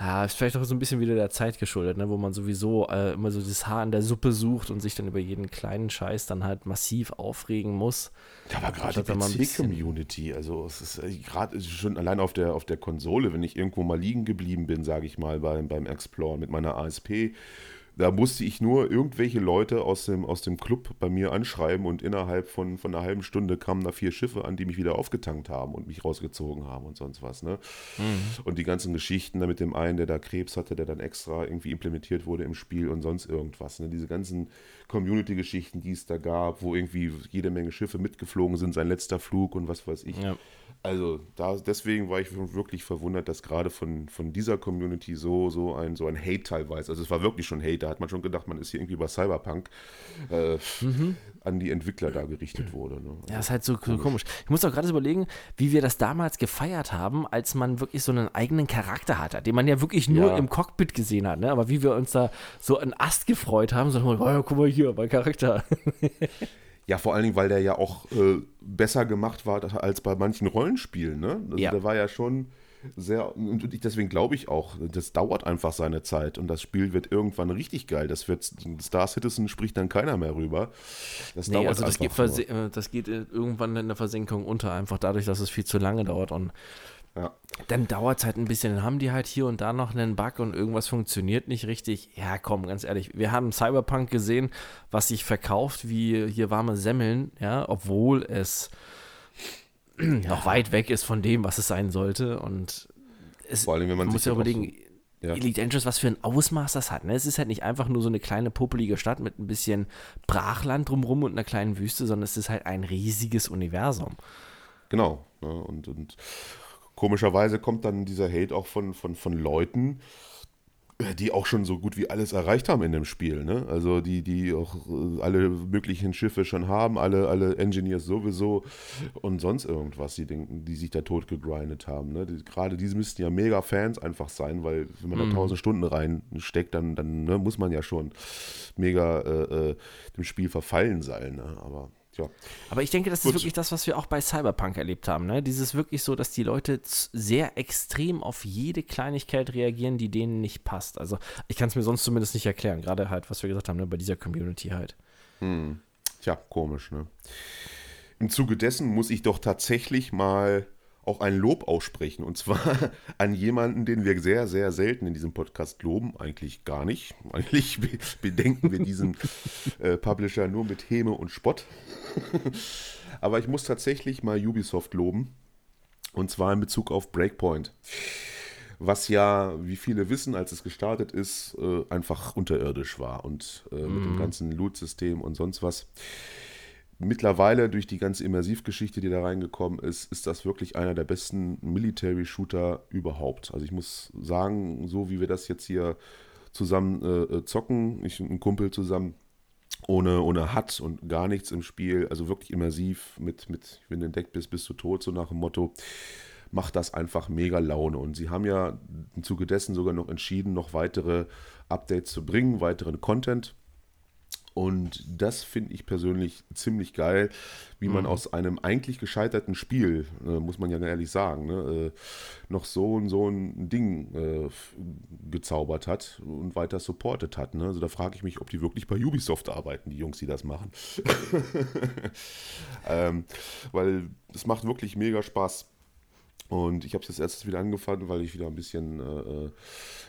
ja, ist vielleicht auch so ein bisschen wieder der Zeit geschuldet, ne? wo man sowieso äh, immer so das Haar in der Suppe sucht und sich dann über jeden kleinen Scheiß dann halt massiv aufregen muss. Ja, aber gerade die PC-Community, also es ist äh, gerade schon allein auf der, auf der Konsole, wenn ich irgendwo mal liegen geblieben bin, sage ich mal, beim, beim Explore mit meiner ASP, da musste ich nur irgendwelche Leute aus dem, aus dem Club bei mir anschreiben und innerhalb von, von einer halben Stunde kamen da vier Schiffe an, die mich wieder aufgetankt haben und mich rausgezogen haben und sonst was. Ne? Mhm. Und die ganzen Geschichten da mit dem einen, der da Krebs hatte, der dann extra irgendwie implementiert wurde im Spiel und sonst irgendwas. Ne? Diese ganzen Community-Geschichten, die es da gab, wo irgendwie jede Menge Schiffe mitgeflogen sind, sein letzter Flug und was weiß ich. Ja. Also da, deswegen war ich wirklich verwundert, dass gerade von, von dieser Community so, so, ein, so ein Hate teilweise, also es war wirklich schon Hate, da hat man schon gedacht, man ist hier irgendwie bei Cyberpunk äh, mhm. an die Entwickler da gerichtet wurde. Ne? Ja, ist halt so komisch. komisch. Ich muss auch gerade überlegen, wie wir das damals gefeiert haben, als man wirklich so einen eigenen Charakter hatte, den man ja wirklich nur ja. im Cockpit gesehen hat, ne? aber wie wir uns da so einen Ast gefreut haben, so, oh, ja, guck mal hier, mein Charakter. Ja, vor allen Dingen, weil der ja auch äh, besser gemacht war als bei manchen Rollenspielen. Ne? Also ja. Der war ja schon sehr, und deswegen glaube ich auch, das dauert einfach seine Zeit und das Spiel wird irgendwann richtig geil. Das wird Star Citizen spricht dann keiner mehr rüber. Das nee, dauert also das einfach. Geht. Äh, das geht äh, irgendwann in der Versenkung unter, einfach dadurch, dass es viel zu lange dauert und ja. Dann dauert es halt ein bisschen. Dann haben die halt hier und da noch einen Bug und irgendwas funktioniert nicht richtig. Ja, komm, ganz ehrlich. Wir haben Cyberpunk gesehen, was sich verkauft wie hier warme Semmeln, ja, obwohl es ja. noch weit weg ist von dem, was es sein sollte. Und es, Vor allem, wenn man, muss ja überlegen, ja. Elite Dangerous, was für ein Ausmaß das hat. Ne? Es ist halt nicht einfach nur so eine kleine popelige Stadt mit ein bisschen Brachland drumrum und einer kleinen Wüste, sondern es ist halt ein riesiges Universum. Genau. Ne? Und, und Komischerweise kommt dann dieser Hate auch von, von, von Leuten, äh, die auch schon so gut wie alles erreicht haben in dem Spiel. Ne? Also die, die auch äh, alle möglichen Schiffe schon haben, alle, alle Engineers sowieso und sonst irgendwas, die denken, die sich da tot gegrindet haben. Ne? Die, gerade diese müssten ja mega Fans einfach sein, weil wenn man mhm. da tausend Stunden reinsteckt, dann, dann ne, muss man ja schon mega äh, äh, dem Spiel verfallen sein. Ne? Aber ja. Aber ich denke, das Gut. ist wirklich das, was wir auch bei Cyberpunk erlebt haben. Ne? Dieses wirklich so, dass die Leute sehr extrem auf jede Kleinigkeit reagieren, die denen nicht passt. Also ich kann es mir sonst zumindest nicht erklären. Gerade halt, was wir gesagt haben, ne? bei dieser Community halt. Hm. Tja, komisch, ne? Im Zuge dessen muss ich doch tatsächlich mal auch ein Lob aussprechen. Und zwar an jemanden, den wir sehr, sehr selten in diesem Podcast loben. Eigentlich gar nicht. Eigentlich bedenken wir diesen äh, Publisher nur mit Häme und Spott. Aber ich muss tatsächlich mal Ubisoft loben. Und zwar in Bezug auf Breakpoint. Was ja, wie viele wissen, als es gestartet ist, äh, einfach unterirdisch war. Und äh, mit dem mhm. ganzen Loot-System und sonst was mittlerweile durch die ganze Immersivgeschichte, die da reingekommen ist, ist das wirklich einer der besten Military-Shooter überhaupt. Also ich muss sagen, so wie wir das jetzt hier zusammen äh, zocken, ich und ein Kumpel zusammen, ohne, ohne Hut und gar nichts im Spiel, also wirklich immersiv mit, mit wenn du entdeckt bist, bist du tot, so nach dem Motto, macht das einfach mega Laune. Und sie haben ja im Zuge dessen sogar noch entschieden, noch weitere Updates zu bringen, weiteren Content und das finde ich persönlich ziemlich geil, wie man mhm. aus einem eigentlich gescheiterten Spiel, äh, muss man ja ehrlich sagen, ne, äh, noch so und so ein Ding äh, gezaubert hat und weiter supportet hat. Ne? Also da frage ich mich, ob die wirklich bei Ubisoft arbeiten, die Jungs, die das machen. ähm, weil es macht wirklich mega Spaß. Und ich habe es jetzt erst wieder angefangen, weil ich wieder ein bisschen, äh, äh,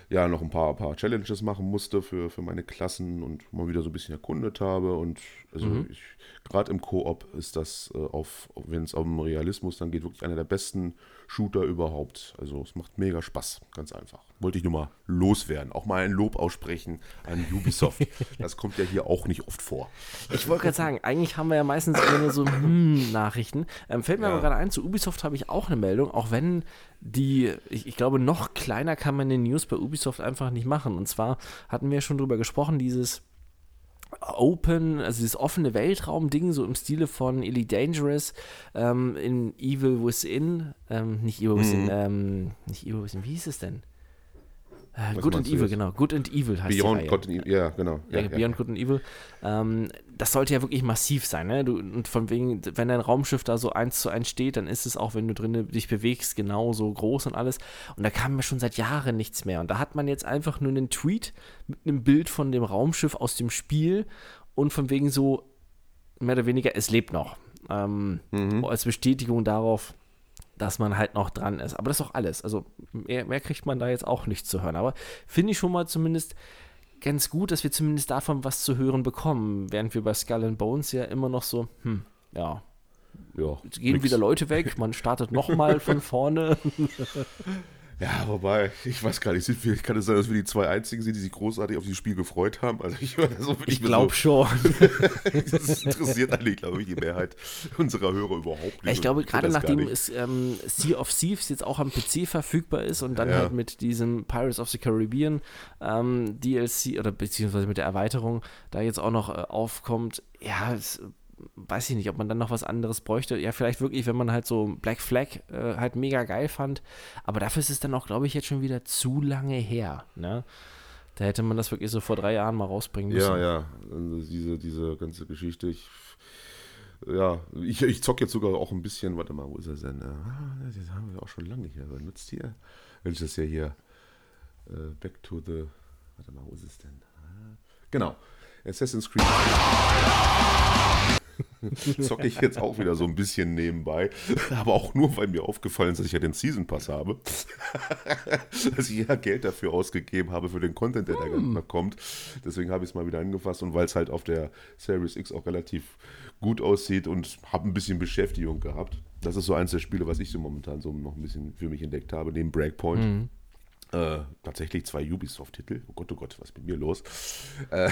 ja, noch ein paar, paar Challenges machen musste für, für meine Klassen und mal wieder so ein bisschen erkundet habe. Und also mhm. ich, gerade im Koop ist das äh, auf, wenn es um Realismus dann geht, wirklich einer der besten Shooter überhaupt. Also es macht mega Spaß, ganz einfach. Wollte ich nur mal loswerden, auch mal ein Lob aussprechen an Ubisoft. das kommt ja hier auch nicht oft vor. Ich wollte gerade sagen, eigentlich haben wir ja meistens nur so hm, Nachrichten. Ähm, fällt mir ja. aber gerade ein, zu Ubisoft habe ich auch eine Meldung, auch wenn die, ich, ich, glaube, noch kleiner kann man den News bei Ubisoft einfach nicht machen. Und zwar hatten wir schon drüber gesprochen, dieses Open, also dieses offene Weltraum-Ding, so im Stile von Elite Dangerous, ähm, in Evil Within, ähm, nicht Evil Within, mhm. ähm, nicht Evil Within, wie hieß es denn? Äh, Good and Evil, genau. Good and Evil heißt Beyond Good and Evil, ja, genau. Ja, ja, Beyond. Good and Evil. Ähm, das sollte ja wirklich massiv sein, ne? Du, und von wegen, wenn dein Raumschiff da so eins zu eins steht, dann ist es auch, wenn du drinnen dich bewegst, genauso groß und alles. Und da kam mir schon seit Jahren nichts mehr. Und da hat man jetzt einfach nur einen Tweet mit einem Bild von dem Raumschiff aus dem Spiel und von wegen so, mehr oder weniger, es lebt noch. Ähm, mhm. Als Bestätigung darauf, dass man halt noch dran ist. Aber das ist auch alles. Also mehr, mehr kriegt man da jetzt auch nicht zu hören. Aber finde ich schon mal zumindest ganz gut, dass wir zumindest davon was zu hören bekommen, während wir bei Skull and Bones ja immer noch so, hm, ja. Ja, Jetzt gehen nix. wieder Leute weg, man startet nochmal von vorne. Ja, wobei, ich weiß gar nicht, wir, kann es sein, dass wir die zwei einzigen sind, die sich großartig auf dieses Spiel gefreut haben? Also ich, also ich glaube so, schon. das interessiert eigentlich, glaube ich, die Mehrheit unserer Hörer überhaupt nicht. Ich glaube, gerade nachdem es ähm, Sea of Thieves jetzt auch am PC verfügbar ist und dann ja. halt mit diesem Pirates of the Caribbean ähm, DLC oder beziehungsweise mit der Erweiterung da jetzt auch noch äh, aufkommt, ja, es weiß ich nicht, ob man dann noch was anderes bräuchte. Ja, vielleicht wirklich, wenn man halt so Black Flag äh, halt mega geil fand. Aber dafür ist es dann auch, glaube ich, jetzt schon wieder zu lange her. Ne? Da hätte man das wirklich so vor drei Jahren mal rausbringen müssen. Ja, ja. Also diese, diese ganze Geschichte. Ich, ja, ich, ich zock jetzt sogar auch ein bisschen. Warte mal, wo ist er denn? Ah, das haben wir auch schon lange nicht mehr benutzt hier. Wenn ich das ja hier. Uh, back to the. Warte mal, wo ist es denn? Ah, genau. Assassin's Creed zocke ich jetzt auch wieder so ein bisschen nebenbei. Aber auch nur, weil mir aufgefallen ist, dass ich ja den Season Pass habe. dass ich ja Geld dafür ausgegeben habe für den Content, der mm. da kommt. Deswegen habe ich es mal wieder angefasst und weil es halt auf der Series X auch relativ gut aussieht und habe ein bisschen Beschäftigung gehabt. Das ist so eins der Spiele, was ich so momentan so noch ein bisschen für mich entdeckt habe, neben Breakpoint. Mm. Äh, tatsächlich zwei Ubisoft-Titel. Oh Gott, oh Gott, was ist mit mir los? Äh,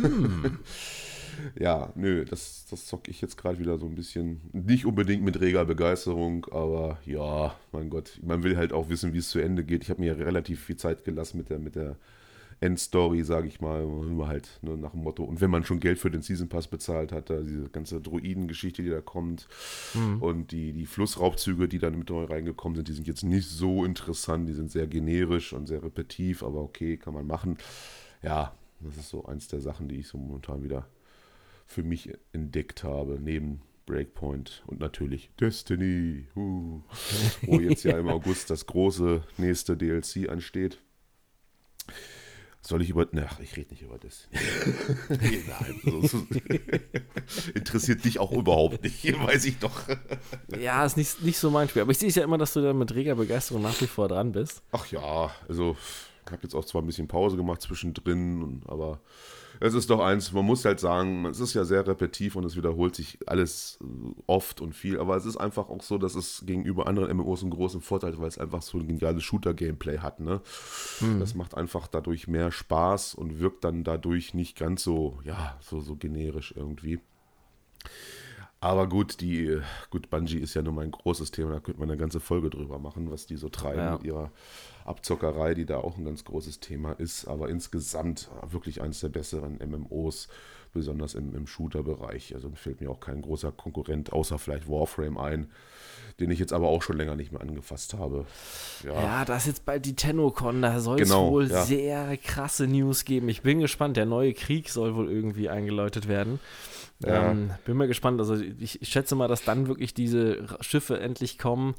hm. ja, nö, das, das zocke ich jetzt gerade wieder so ein bisschen. Nicht unbedingt mit reger Begeisterung, aber ja, mein Gott, man will halt auch wissen, wie es zu Ende geht. Ich habe mir relativ viel Zeit gelassen mit der, mit der Endstory, sage ich mal, immer halt ne, nach dem Motto. Und wenn man schon Geld für den Season Pass bezahlt hat, da diese ganze Druiden-Geschichte, die da kommt mhm. und die, die Flussraubzüge, die dann mit neu reingekommen sind, die sind jetzt nicht so interessant, die sind sehr generisch und sehr repetitiv, aber okay, kann man machen. Ja, das ist so eins der Sachen, die ich so momentan wieder für mich entdeckt habe, neben Breakpoint und natürlich Destiny, uh, wo jetzt ja im August das große nächste DLC ansteht. Soll ich über. Ach, ich rede nicht über Destiny. Nein, so, interessiert dich auch überhaupt nicht, weiß ich doch. ja, ist nicht, nicht so mein Spiel. Aber ich sehe ja immer, dass du da mit reger Begeisterung nach wie vor dran bist. Ach ja, also ich habe jetzt auch zwar ein bisschen Pause gemacht zwischendrin, aber es ist doch eins, man muss halt sagen, es ist ja sehr repetitiv und es wiederholt sich alles äh, oft und viel, aber es ist einfach auch so, dass es gegenüber anderen MMOs einen großen Vorteil hat, weil es einfach so ein geniales Shooter-Gameplay hat. Ne? Mhm. Das macht einfach dadurch mehr Spaß und wirkt dann dadurch nicht ganz so, ja, so, so generisch irgendwie. Aber gut, die, gut, Bungie ist ja nur mein großes Thema, da könnte man eine ganze Folge drüber machen, was die so treiben ja. mit ihrer Abzockerei, die da auch ein ganz großes Thema ist. Aber insgesamt wirklich eines der besseren MMOs, besonders im, im Shooter-Bereich. Also fällt mir auch kein großer Konkurrent außer vielleicht Warframe ein, den ich jetzt aber auch schon länger nicht mehr angefasst habe. Ja, ja da ist jetzt bald die TennoCon, da soll es genau, wohl ja. sehr krasse News geben. Ich bin gespannt, der neue Krieg soll wohl irgendwie eingeläutet werden. Ja. Ähm, bin mal gespannt. Also ich, ich, schätze mal, dass dann wirklich diese Schiffe endlich kommen,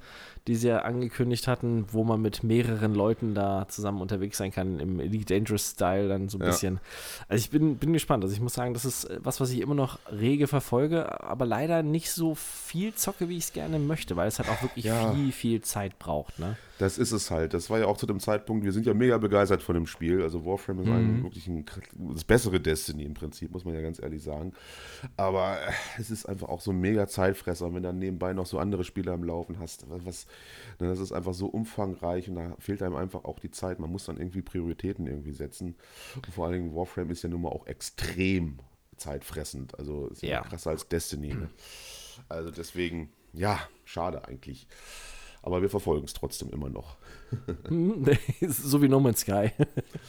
die sie ja angekündigt hatten, wo man mit mehreren Leuten da zusammen unterwegs sein kann, im Elite Dangerous Style dann so ein ja. bisschen. Also ich bin, bin gespannt. Also ich muss sagen, das ist was, was ich immer noch rege verfolge, aber leider nicht so viel zocke, wie ich es gerne möchte, weil es halt auch wirklich ja. viel, viel Zeit braucht, ne? Das ist es halt. Das war ja auch zu dem Zeitpunkt, wir sind ja mega begeistert von dem Spiel. Also Warframe ist mhm. ein, wirklich ein, das bessere Destiny im Prinzip, muss man ja ganz ehrlich sagen. Aber äh, es ist einfach auch so ein mega Zeitfresser, wenn du dann nebenbei noch so andere Spiele am Laufen hast. Was, ne, das ist einfach so umfangreich und da fehlt einem einfach auch die Zeit. Man muss dann irgendwie Prioritäten irgendwie setzen. Und vor allen Dingen Warframe ist ja nun mal auch extrem zeitfressend. Also ist ja, krasser als Destiny. Ne? Also deswegen, ja, schade eigentlich. Aber wir verfolgen es trotzdem immer noch. so wie No Man's Sky.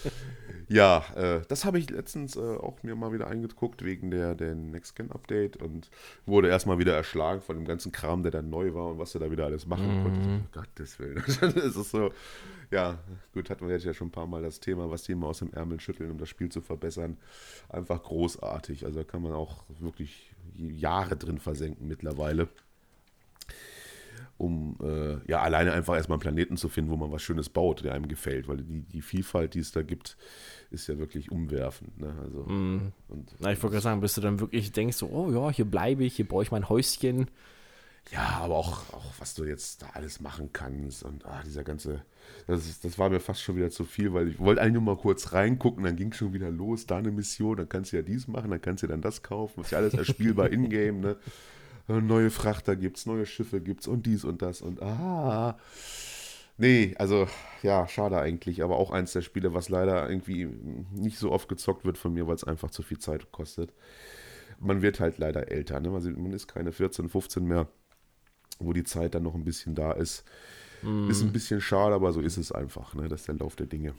ja, äh, das habe ich letztens äh, auch mir mal wieder eingeguckt wegen der, der Next-Gen-Update und wurde erstmal wieder erschlagen von dem ganzen Kram, der dann neu war und was er da wieder alles machen mm. konnte. So, Gottes Willen. das ist so, ja, gut, hatten wir jetzt ja schon ein paar Mal das Thema, was die immer aus dem Ärmel schütteln, um das Spiel zu verbessern. Einfach großartig. Also da kann man auch wirklich Jahre drin versenken mittlerweile um äh, ja alleine einfach erstmal einen Planeten zu finden, wo man was Schönes baut, der einem gefällt, weil die, die Vielfalt, die es da gibt, ist ja wirklich umwerfend. Ne? Also, mm. und, Na, ich wollte gerade sagen, bis du dann wirklich denkst, so, oh ja, hier bleibe ich, hier baue ich mein Häuschen. Ja, aber auch, auch was du jetzt da alles machen kannst und ah, dieser ganze, das, ist, das war mir fast schon wieder zu viel, weil ich wollte eigentlich nur mal kurz reingucken, dann ging schon wieder los, da eine Mission, dann kannst du ja dies machen, dann kannst du ja dann das kaufen, ist ja alles erspielbar in-game, ne? Äh, neue Frachter gibt's, neue Schiffe gibt's und dies und das und ah. Nee, also ja, schade eigentlich, aber auch eins der Spiele, was leider irgendwie nicht so oft gezockt wird von mir, weil es einfach zu viel Zeit kostet. Man wird halt leider älter, ne? man ist keine 14, 15 mehr, wo die Zeit dann noch ein bisschen da ist. Mm. Ist ein bisschen schade, aber so ist es einfach, ne? Das ist der Lauf der Dinge.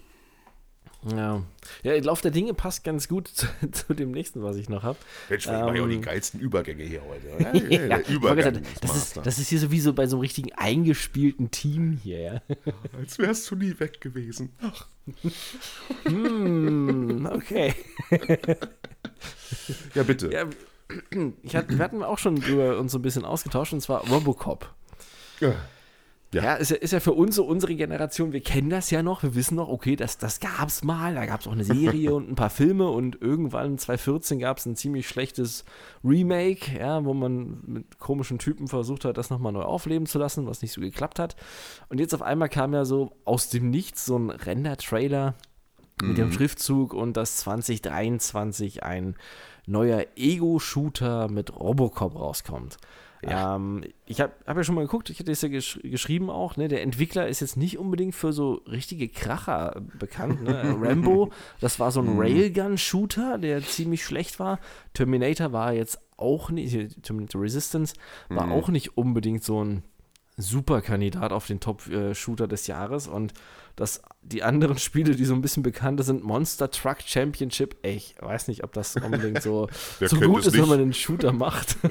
Ja. ja, der Lauf der Dinge passt ganz gut zu, zu dem nächsten, was ich noch habe. Mensch, ich ähm, mache ja auch die geilsten Übergänge hier heute. Ja, ja, Übergang das, ist, das ist hier sowieso bei so einem richtigen eingespielten Team hier. Ja. Als wärst du nie weg gewesen. Ach. hm, okay. ja, bitte. Ja, ich hatte, wir hatten auch schon drüber uns so ein bisschen ausgetauscht, und zwar Robocop. Ja. Ja, ja ist, ja, ist ja für uns so unsere Generation, wir kennen das ja noch, wir wissen noch, okay, das, das gab es mal, da gab es auch eine Serie und ein paar Filme und irgendwann 2014 gab es ein ziemlich schlechtes Remake, ja, wo man mit komischen Typen versucht hat, das nochmal neu aufleben zu lassen, was nicht so geklappt hat. Und jetzt auf einmal kam ja so aus dem Nichts so ein Render-Trailer mhm. mit dem mhm. Schriftzug und dass 2023 ein neuer Ego-Shooter mit Robocop rauskommt. Ja. Ähm, ich habe hab ja schon mal geguckt, ich hatte es ja gesch geschrieben auch, ne? der Entwickler ist jetzt nicht unbedingt für so richtige Kracher bekannt. Ne? Rambo, das war so ein mhm. Railgun-Shooter, der ziemlich schlecht war. Terminator war jetzt auch nicht, Terminator Resistance war mhm. auch nicht unbedingt so ein super Kandidat auf den Top-Shooter äh, des Jahres und dass die anderen Spiele, die so ein bisschen bekannter sind, Monster Truck Championship, ey, ich weiß nicht, ob das unbedingt so, so gut ist, nicht. wenn man einen Shooter macht.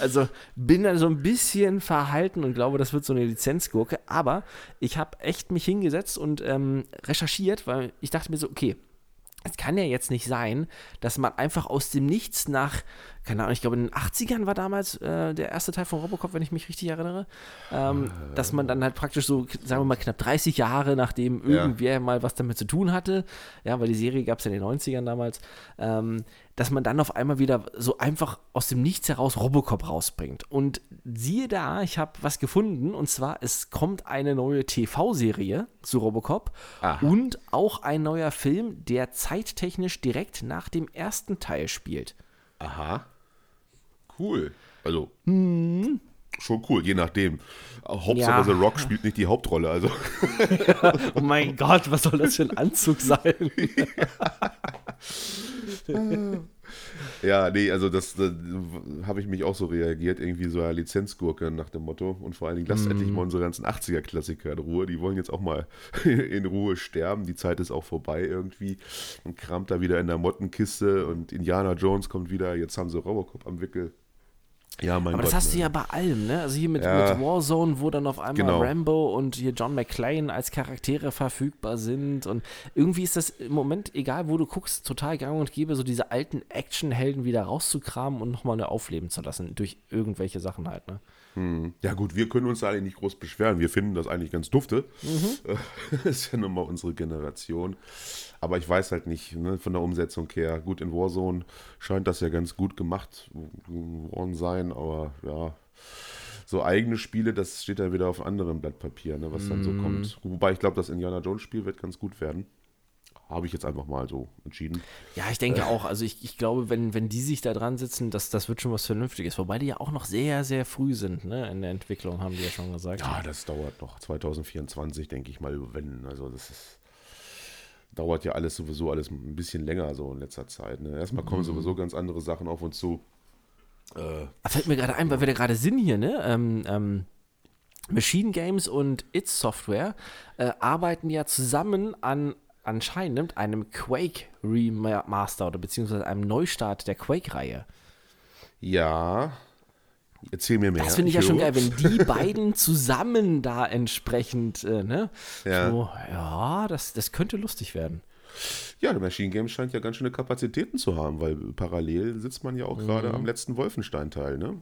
also bin da so ein bisschen verhalten und glaube, das wird so eine Lizenzgurke, aber ich habe echt mich hingesetzt und ähm, recherchiert, weil ich dachte mir so, okay, es kann ja jetzt nicht sein, dass man einfach aus dem Nichts nach keine Ahnung, ich glaube in den 80ern war damals äh, der erste Teil von Robocop, wenn ich mich richtig erinnere, ähm, äh, dass man dann halt praktisch so, sagen wir mal, knapp 30 Jahre, nachdem irgendwer ja. mal was damit zu tun hatte, ja, weil die Serie gab es ja in den 90ern damals, ähm, dass man dann auf einmal wieder so einfach aus dem Nichts heraus Robocop rausbringt. Und siehe da, ich habe was gefunden, und zwar, es kommt eine neue TV-Serie zu Robocop Aha. und auch ein neuer Film, der zeittechnisch direkt nach dem ersten Teil spielt. Aha. Cool. Also. Hm. Schon cool, je nachdem. Hauptsache, ja. The Rock spielt nicht die Hauptrolle. Also. Ja. Oh mein Gott, was soll das für ein Anzug sein? ja, nee, also das, das habe ich mich auch so reagiert, irgendwie so eine Lizenzgurke nach dem Motto. Und vor allen Dingen, lasst mm. endlich mal unsere ganzen 80er-Klassiker in Ruhe. Die wollen jetzt auch mal in Ruhe sterben. Die Zeit ist auch vorbei irgendwie. Und kramt da wieder in der Mottenkiste und Indiana Jones kommt wieder. Jetzt haben sie Robocop am Wickel. Ja, mein Aber Gott, das hast ne. du ja bei allem, ne? Also hier mit, ja. mit, Warzone, wo dann auf einmal genau. Rambo und hier John McClane als Charaktere verfügbar sind. Und irgendwie ist das im Moment, egal wo du guckst, total gang und gäbe, so diese alten Actionhelden wieder rauszukramen und nochmal eine aufleben zu lassen. Durch irgendwelche Sachen halt, ne? Hm. Ja, gut, wir können uns da eigentlich nicht groß beschweren. Wir finden das eigentlich ganz dufte. Mhm. Das ist ja nun mal unsere Generation. Aber ich weiß halt nicht, ne, von der Umsetzung her. Gut, in Warzone scheint das ja ganz gut gemacht worden sein, aber ja, so eigene Spiele, das steht dann wieder auf einem anderen Blatt Papier, ne, was dann so Mhm. kommt. Wobei ich glaube, das Indiana Jones Spiel wird ganz gut werden. Habe ich jetzt einfach mal so entschieden. Ja, ich denke auch. Also ich, ich glaube, wenn, wenn die sich da dran sitzen, das, das wird schon was Vernünftiges. Wobei die ja auch noch sehr, sehr früh sind, ne? In der Entwicklung, haben die ja schon gesagt. Ja, das dauert noch. 2024, denke ich mal, wenn. Also das ist, dauert ja alles sowieso alles ein bisschen länger so in letzter Zeit. Ne? Erstmal kommen sowieso ganz andere Sachen auf uns zu. Äh, Ah, Fällt mir gerade ein, weil wir da gerade sind hier, ne? Ähm, ähm, Machine Games und It's Software äh, arbeiten ja zusammen an anscheinend einem Quake Remaster oder beziehungsweise einem Neustart der Quake-Reihe. ja, erzähl mir mehr. Das finde ich ja schon geil, wenn die beiden zusammen da entsprechend, äh, ne? Ja. So, ja, das, das könnte lustig werden. Ja, der Machine Games scheint ja ganz schöne Kapazitäten zu haben, weil parallel sitzt man ja auch gerade am letzten Wolfenstein-Teil, ne?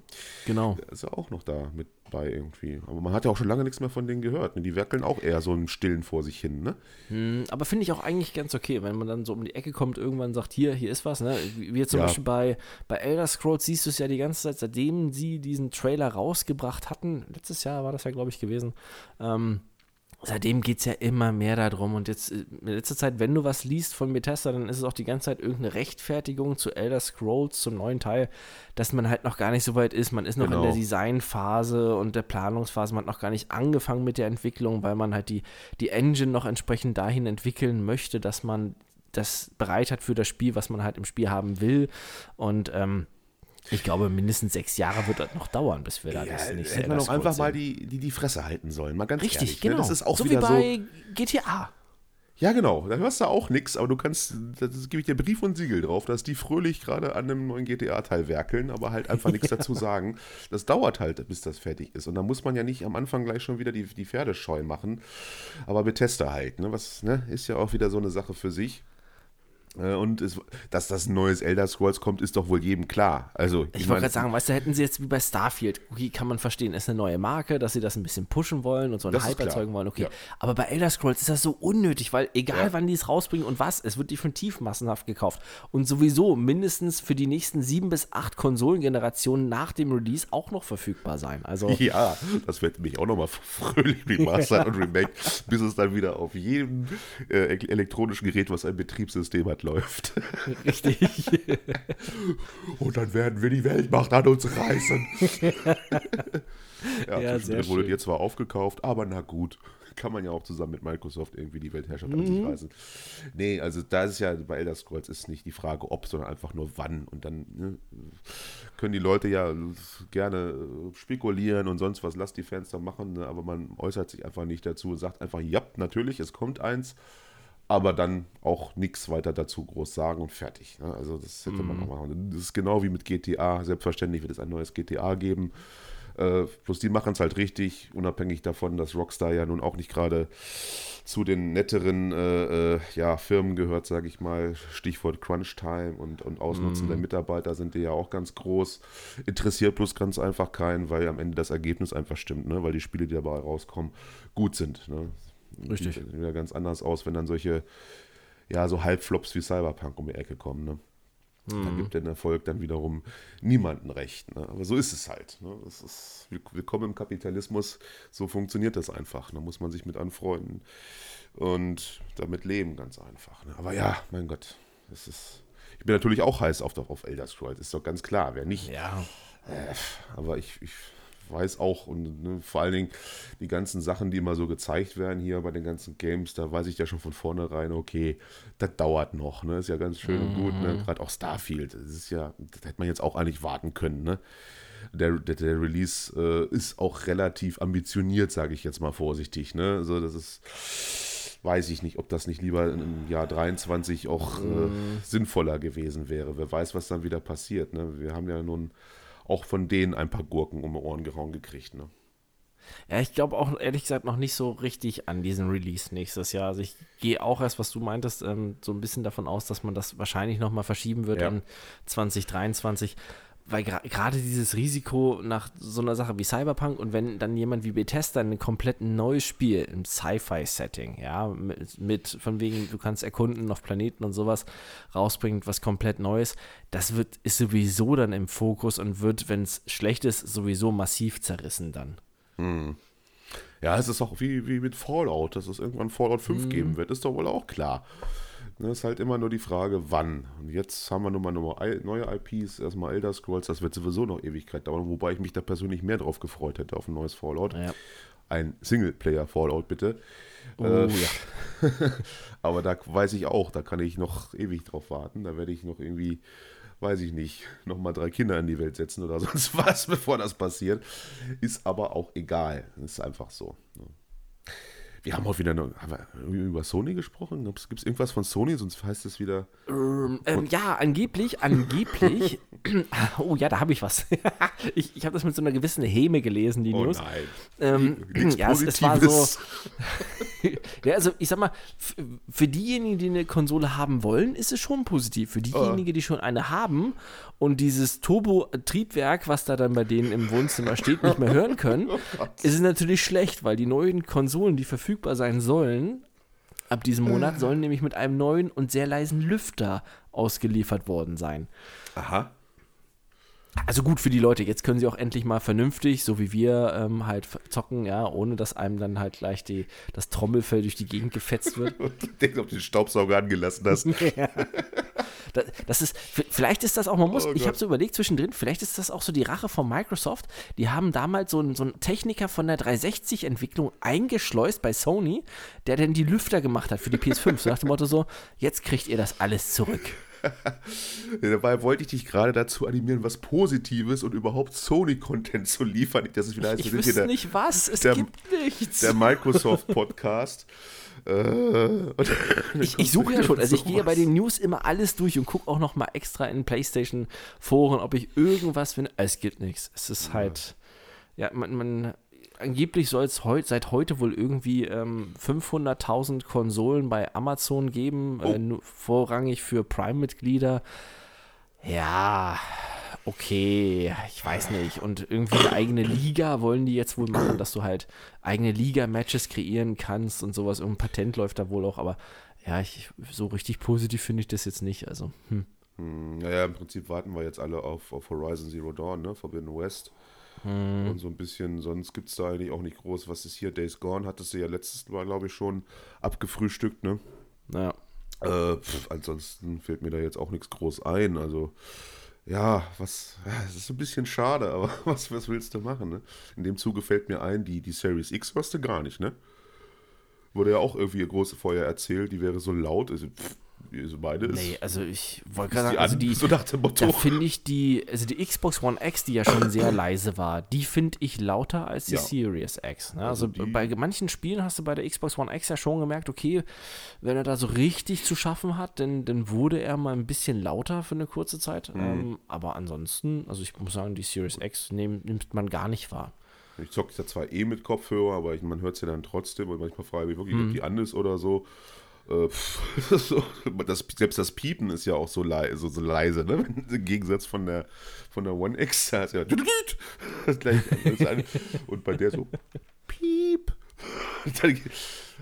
Genau. Der ist ja auch noch da mit bei irgendwie. Aber man hat ja auch schon lange nichts mehr von denen gehört. Ne? Die werkeln auch eher so im Stillen vor sich hin, ne? Hm, Aber finde ich auch eigentlich ganz okay, wenn man dann so um die Ecke kommt, irgendwann sagt, hier, hier ist was, ne? Jetzt zum Ja. Beispiel bei, bei Elder Scrolls siehst du es ja die ganze Zeit, seitdem sie diesen Trailer rausgebracht hatten, letztes Jahr war das ja, glaube ich, gewesen, ähm, seitdem geht es ja immer mehr darum und jetzt äh, in letzter Zeit, wenn du was liest von Bethesda, dann ist es auch die ganze Zeit irgendeine Rechtfertigung zu Elder Scrolls, zum neuen Teil, dass man halt noch gar nicht so weit ist, man ist noch in Genau. der Designphase und der Planungsphase, man hat noch gar nicht angefangen mit der Entwicklung, weil man halt die, die Engine noch entsprechend dahin entwickeln möchte, dass man das bereit hat für das Spiel, was man halt im Spiel haben will. Und ähm, ich glaube, mindestens sechs Jahre wird das noch dauern, bis wir da das nächste hätte man Elder doch einfach Scrolls mal die, die, die Fresse halten sollen. Mal ganz Richtig, ehrlich. genau. Ne? Das ist auch so wieder wie bei GTA. so. Ja, genau. Da hörst du auch nichts, aber du kannst, da gebe ich dir Brief und Siegel drauf, dass die fröhlich gerade an einem neuen GTA-Teil werkeln, aber halt einfach nichts dazu sagen. Das dauert halt, bis das fertig ist. Und da muss man ja nicht am Anfang gleich schon wieder die, die Pferde scheu machen. Aber Bethesda halt, ne? Was, ne? Ist ja auch wieder so eine Sache für sich. Äh, Und es, dass das ein neues Elder Scrolls kommt, ist doch wohl jedem klar. Also, Ich mein, wollte gerade sagen, weißt du, hätten sie jetzt wie bei Starfield, okay, kann man verstehen, ist eine neue Marke, dass sie das ein bisschen pushen wollen und so einen Hype erzeugen wollen, okay. Ja. Aber bei Elder Scrolls ist das so unnötig, weil egal Ja. wann die es rausbringen und was, es wird definitiv massenhaft gekauft. Und sowieso mindestens für die nächsten sieben bis acht Konsolengenerationen nach dem Release auch noch verfügbar sein. Also Ja, das wird mich auch nochmal fröhlich remastert und remake, bis es dann wieder auf jedem äh, elektronischen Gerät, was ein Betriebssystem hat, läuft. richtig. Und dann werden wir die Weltmacht an uns reißen. ja, Ja, sehr wurdet schön. ihr zwar aufgekauft, aber na gut. Kann man ja auch zusammen mit Microsoft irgendwie die Weltherrschaft an Mhm. sich reißen. Nee, also da ist ja bei Elder Scrolls ist nicht die Frage ob, sondern einfach nur wann. Und dann ne, können die Leute ja gerne äh, spekulieren und sonst was, lasst die Fans da machen, ne, aber man äußert sich einfach nicht dazu und sagt einfach, ja, natürlich, es kommt eins, aber dann auch nichts weiter dazu groß sagen und fertig. Ne? Also das hätte man auch machen. Das ist genau wie mit GTA. Selbstverständlich wird es ein neues GTA geben. Äh, bloß die machen es halt richtig, unabhängig davon, dass Rockstar ja nun auch nicht gerade zu den netteren äh, äh, ja, Firmen gehört, sage ich mal. Stichwort Crunch Time und, und Ausnutzen der Mitarbeiter sind die ja auch ganz groß. Interessiert bloß ganz einfach keinen, weil am Ende das Ergebnis einfach stimmt, ne? weil die Spiele, die dabei rauskommen, gut sind. Ne? Richtig. Sieht wieder ganz anders aus, wenn dann solche, ja, so Halbflops wie Cyberpunk um die Ecke kommen. Ne? Da gibt der Erfolg dann wiederum niemanden recht. Ne? Aber so ist es halt. Ne? Das ist, wir- willkommen im Kapitalismus. So funktioniert das einfach. Da muss man sich mit anfreunden und damit leben, ganz einfach. Ne? Aber ja, mein Gott, das ist. Ich bin natürlich auch heiß auf, auf Elder Scrolls, ist doch ganz klar. Wer nicht, Ja. aber ich, ich weiß auch und ne, vor allen Dingen die ganzen Sachen, die immer so gezeigt werden hier bei den ganzen Games, da weiß ich ja schon von vornherein, okay, das dauert noch, ne? Ist ja ganz schön und gut, ne? Gerade auch Starfield, das ist ja, das hätte man jetzt auch eigentlich warten können, ne? Der, der, der Release äh, ist auch relativ ambitioniert, sage ich jetzt mal vorsichtig, ne? Also das ist weiß ich nicht, ob das nicht lieber im Jahr 23 auch äh, sinnvoller gewesen wäre. Wer weiß, was dann wieder passiert. Ne? Wir haben ja nun auch von denen ein paar Gurken um die Ohren gehauen gekriegt. Ne? Ja, ich glaube auch ehrlich gesagt noch nicht so richtig an diesen Release nächstes Jahr. Also ich gehe auch erst, was du meintest, ähm, so ein bisschen davon aus, dass man das wahrscheinlich nochmal verschieben wird Ja. an 2023. weil gerade dieses Risiko nach so einer Sache wie Cyberpunk und wenn dann jemand wie Bethesda ein komplett neues Spiel im Sci-Fi-Setting, ja, mit, mit, von wegen, du kannst erkunden auf Planeten und sowas rausbringt, was komplett Neues, das wird, ist sowieso dann im Fokus und wird, wenn es schlecht ist, sowieso massiv zerrissen dann. Hm. Ja, es ist auch wie, wie mit Fallout, dass es irgendwann Fallout 5 hm. geben wird, ist doch wohl auch klar. Das ne, ist halt immer nur die Frage, wann. Und jetzt haben wir nun mal neue IPs, erstmal Elder Scrolls, das wird sowieso noch Ewigkeit dauern, wobei ich mich da persönlich mehr drauf gefreut hätte auf ein neues Fallout. Ja. Ein Singleplayer-Fallout, bitte. Oh, äh, ja. aber da weiß ich auch, da kann ich noch ewig drauf warten. Da werde ich noch irgendwie, weiß ich nicht, nochmal drei Kinder in die Welt setzen oder sonst was, bevor das passiert. Ist aber auch egal. Ist einfach so. Ne. Wir haben auch wieder eine, über Sony gesprochen. Gibt es irgendwas von Sony, sonst heißt es wieder. Ähm, ähm, ja, angeblich, angeblich. oh ja, da habe ich was. ich ich habe das mit so einer gewissen Häme gelesen, die oh, News. Nein. Ähm, ja, es, es, war so. ja, also ich sag mal, für diejenigen, die eine Konsole haben wollen, ist es schon positiv. Für diejenigen, die schon eine haben und dieses Turbo-Triebwerk, was da dann bei denen im Wohnzimmer steht, nicht mehr hören können, oh ist es natürlich schlecht, weil die neuen Konsolen, die verfügbar sein sollen, ab diesem Monat, sollen nämlich mit einem neuen und sehr leisen Lüfter ausgeliefert worden sein. Aha. Also gut für die Leute, jetzt können sie auch endlich mal vernünftig, so wie wir ähm, halt zocken, ja, ohne dass einem dann halt gleich die, das Trommelfell durch die Gegend gefetzt wird. Und du denkst, ob du den Staubsauger angelassen hast. ja. das, das, ist, vielleicht ist das auch, man muss, oh ich habe so überlegt zwischendrin, vielleicht ist das auch so die Rache von Microsoft. Die haben damals so einen, so einen Techniker von der 360-Entwicklung eingeschleust bei Sony, der dann die Lüfter gemacht hat für die PS5. So nach dem Motto so, jetzt kriegt ihr das alles zurück. Dabei wollte ich dich gerade dazu animieren, was Positives und überhaupt Sony-Content zu liefern. Das ist wieder ich wüsste der, nicht was, es der, gibt nichts. Der Microsoft-Podcast. Äh, ich, ich suche ja schon, also ich gehe bei den News immer alles durch und gucke auch noch mal extra in PlayStation-Foren, ob ich irgendwas finde. Es gibt nichts. Es ist halt, ja, man, man angeblich soll es heut, seit heute wohl irgendwie ähm, 500.000 Konsolen bei Amazon geben, oh. äh, vorrangig für Prime-Mitglieder. Ja, okay, ich weiß nicht. Und irgendwie eine eigene Liga wollen die jetzt wohl machen, dass du halt eigene Liga-Matches kreieren kannst und sowas. Irgendein Patent läuft da wohl auch, aber ja, ich, so richtig positiv finde ich das jetzt nicht. Also, hm. Hm, naja, im Prinzip warten wir jetzt alle auf, auf Horizon Zero Dawn, ne? Forbidden West. Hm. Und so ein bisschen, sonst gibt es da eigentlich auch nicht groß. Was ist hier? Days Gone hattest du ja letztes Mal, glaube ich, schon abgefrühstückt, ne? Naja. Äh, pf, ansonsten fällt mir da jetzt auch nichts groß ein. Also, ja, was, ja, es ist ein bisschen schade, aber was, was willst du machen, ne? In dem Zuge fällt mir ein, die, die Series X hörst du gar nicht, ne? Wurde ja auch irgendwie große Feuer erzählt, die wäre so laut. Also, so beide ist. Nee, also ich wollte gerade sagen, also die, so nach dem Motto. da finde ich die, also die Xbox One X, die ja schon sehr leise war, die finde ich lauter als die ja. Series X. Ne? Also, also bei manchen Spielen hast du bei der Xbox One X ja schon gemerkt, okay, wenn er da so richtig zu schaffen hat, dann, dann wurde er mal ein bisschen lauter für eine kurze Zeit. Mhm. Ähm, aber ansonsten, also ich muss sagen, die Series X nehm, nimmt man gar nicht wahr. Ich zocke ja zwar eh mit Kopfhörer, aber ich, man hört es ja dann trotzdem und manchmal frage ich mich wirklich, mhm. ob die an ist oder so. Äh, das, selbst das Piepen ist ja auch so, leise, so, so leise ne? Im Gegensatz von der, von der One X, da ist ja und bei der so Piep.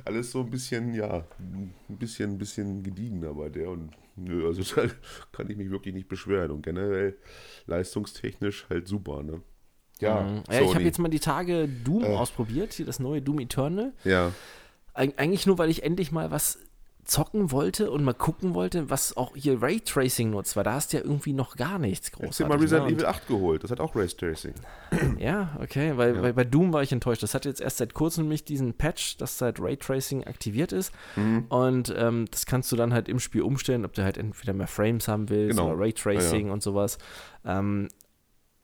Alles so ein bisschen, ja, ein bisschen, ein bisschen gediegener bei der und nö, also da kann ich mich wirklich nicht beschweren und generell leistungstechnisch halt super, ne? Ja, mhm. ja ich habe jetzt mal die Tage Doom äh. ausprobiert, hier das neue Doom Eternal. Ja. Eig eigentlich nur, weil ich endlich mal was zocken wollte und mal gucken wollte, was auch hier Raytracing nutzt, weil da hast du ja irgendwie noch gar nichts großartig. Ich habe mal Resident ne? Evil 8 geholt, das hat auch Raytracing. Ja, okay, weil, ja. weil, bei Doom war ich enttäuscht. Das hat jetzt erst seit kurzem nämlich diesen Patch, dass seit Raytracing aktiviert ist mhm. und ähm, das kannst du dann halt im Spiel umstellen, ob du halt entweder mehr Frames haben willst genau. oder Raytracing ja, ja. und sowas. Ähm,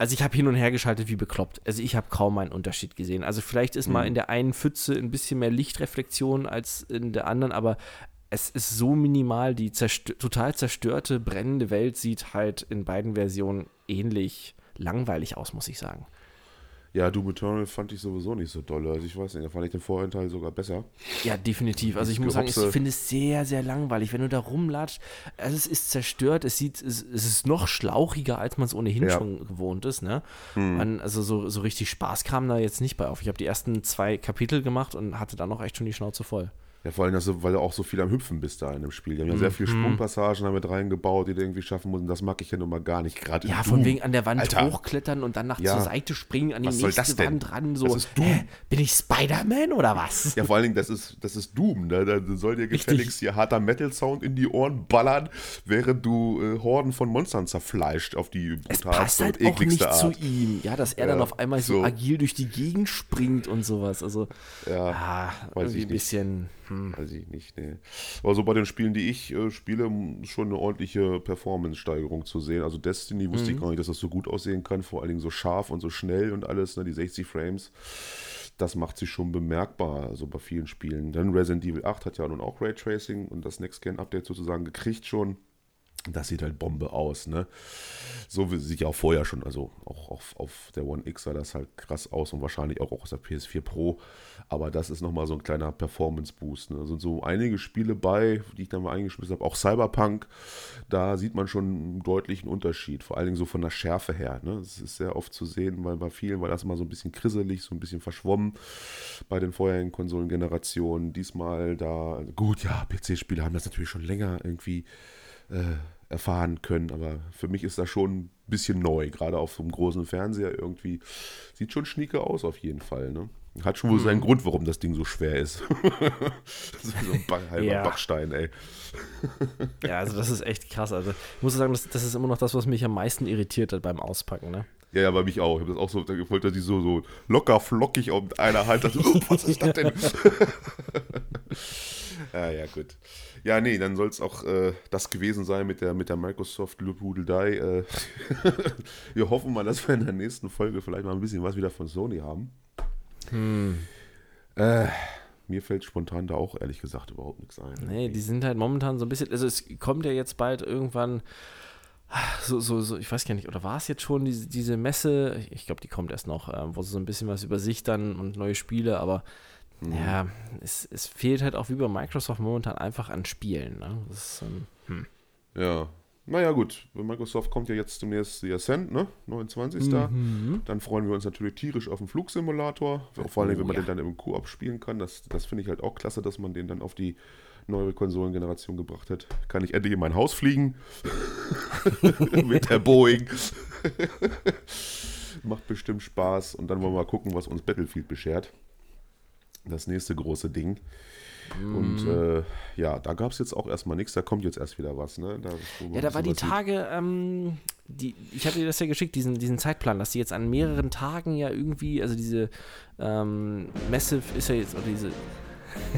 also ich habe hin und her geschaltet wie bekloppt. Also ich habe kaum einen Unterschied gesehen. Also vielleicht ist mhm. mal in der einen Pfütze ein bisschen mehr Lichtreflexion als in der anderen, aber es ist so minimal, die zerstö total zerstörte, brennende Welt sieht halt in beiden Versionen ähnlich langweilig aus, muss ich sagen. Ja, Doom Eternal fand ich sowieso nicht so doll. Also ich weiß nicht, da fand ich den vorherigen Teil sogar besser. Ja, definitiv. Also ich muss sagen, ich finde es sehr, sehr langweilig, wenn du da rumlatscht. Also es ist zerstört, es sieht, es, es ist noch schlauchiger, als man es ohnehin ja. schon gewohnt ist. Ne? Hm. Man, also so, so richtig Spaß kam da jetzt nicht bei auf. Ich habe die ersten zwei Kapitel gemacht und hatte dann noch echt schon die Schnauze voll. Ja, vor allem, dass du, weil du auch so viel am Hüpfen bist da in dem Spiel. Die haben ja mhm. sehr viele Sprungpassagen damit reingebaut, die du irgendwie schaffen musst. Und das mag ich ja nun mal gar nicht. Gerade Ja, von wegen an der Wand Alter. hochklettern und dann nach ja. zur Seite springen, an die was nächste Wand ran. So, das ist Doom. Hä, bin ich Spider-Man oder was? Ja, vor allen Dingen, das ist, das ist Doom. Ne? Da soll dir gefälligst hier harter Metal-Sound in die Ohren ballern, während du äh, Horden von Monstern zerfleischt auf die brutalste halt und ekligste auch nicht Art. zu ihm. Ja, dass er ja, dann auf einmal so, so, agil durch die Gegend springt und sowas. Also, ja, ah, irgendwie ein bisschen hm. Weiß ich nicht, nee. Aber so bei den Spielen, die ich äh, spiele, schon eine ordentliche Performance-Steigerung zu sehen. Also Destiny wusste mhm. ich gar nicht, dass das so gut aussehen kann, vor allen Dingen so scharf und so schnell und alles, ne, die 60 Frames. Das macht sich schon bemerkbar, also bei vielen Spielen. Dann Resident Evil 8 hat ja nun auch Raytracing und das Next-Gen-Update sozusagen gekriegt schon. Das sieht halt Bombe aus, ne? So wie sich auch vorher schon, also auch auf, auf der One X sah das halt krass aus und wahrscheinlich auch, auch aus der PS4 Pro. Aber das ist nochmal so ein kleiner Performance-Boost. Ne? Da sind so einige Spiele bei, die ich dann mal eingeschmissen habe. Auch Cyberpunk, da sieht man schon einen deutlichen Unterschied. Vor allen Dingen so von der Schärfe her. Ne? Das ist sehr oft zu sehen, weil bei vielen war das mal so ein bisschen krisselig, so ein bisschen verschwommen bei den vorherigen Konsolengenerationen. Diesmal da, gut, ja, PC-Spiele haben das natürlich schon länger irgendwie äh, erfahren können. Aber für mich ist das schon ein bisschen neu, gerade auf so einem großen Fernseher irgendwie. Sieht schon schnieke aus auf jeden Fall. Ne? Hat schon wohl mhm. seinen Grund, warum das Ding so schwer ist. das ist so ein halber ja. Bachstein, ey. ja, also das ist echt krass. Also ich muss sagen, das, das ist immer noch das, was mich am meisten irritiert hat beim Auspacken, ne? Ja, ja, bei mich auch. Ich habe das auch so, da wollte die so, so locker flockig auf einer Hand. Also, oh, was ist das denn? ja, ja, gut. Ja, nee, dann soll es auch äh, das gewesen sein mit der, mit der Microsoft Lupudelei. Äh, wir hoffen mal, dass wir in der nächsten Folge vielleicht mal ein bisschen was wieder von Sony haben. Hm. Äh, mir fällt spontan da auch ehrlich gesagt überhaupt nichts ein. Nee, die sind halt momentan so ein bisschen, also es kommt ja jetzt bald irgendwann so, so, so, ich weiß gar nicht, oder war es jetzt schon diese, diese Messe? Ich glaube, die kommt erst noch, äh, wo sie so ein bisschen was über sich dann und neue Spiele, aber mhm. ja, es, es fehlt halt auch wie bei Microsoft momentan einfach an Spielen. Ne? Ist, ähm, hm. Ja, naja, gut. Microsoft kommt ja jetzt demnächst die Ascent, ne? 29. Mhm. Dann freuen wir uns natürlich tierisch auf den Flugsimulator. Vor allem, wenn man ja. den dann im Koop spielen kann. Das, das finde ich halt auch klasse, dass man den dann auf die neue Konsolengeneration gebracht hat. Kann ich endlich in mein Haus fliegen. Mit der Boeing. Macht bestimmt Spaß. Und dann wollen wir mal gucken, was uns Battlefield beschert. Das nächste große Ding. Und mhm. äh, ja, da gab es jetzt auch erstmal nichts, da kommt jetzt erst wieder was. Ne? Da, ja, da war die Tage, ähm, die, ich hatte dir das ja geschickt, diesen, diesen Zeitplan, dass die jetzt an mehreren Tagen ja irgendwie, also diese ähm, Messe ist ja jetzt, oder diese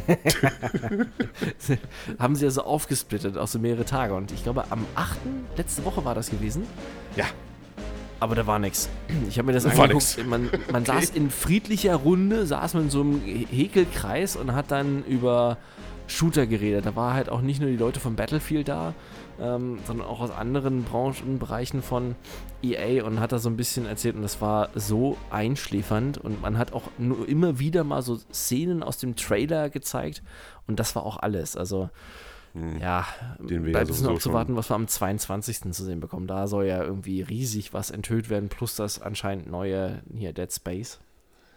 haben sie ja so aufgesplittet aus so mehrere Tage. Und ich glaube, am 8. letzte Woche war das gewesen. Ja. Aber da war nichts. Ich habe mir das war angeguckt. Nix. Man, man okay. saß in friedlicher Runde, saß man in so einem Häkelkreis und hat dann über Shooter geredet. Da war halt auch nicht nur die Leute von Battlefield da, ähm, sondern auch aus anderen Branchenbereichen von EA und hat da so ein bisschen erzählt und das war so einschläfernd und man hat auch nur immer wieder mal so Szenen aus dem Trailer gezeigt und das war auch alles. Also hm. Ja, Den bleibt es nur abzuwarten, was wir am 22. zu sehen bekommen. Da soll ja irgendwie riesig was enthüllt werden, plus das anscheinend neue hier Dead Space.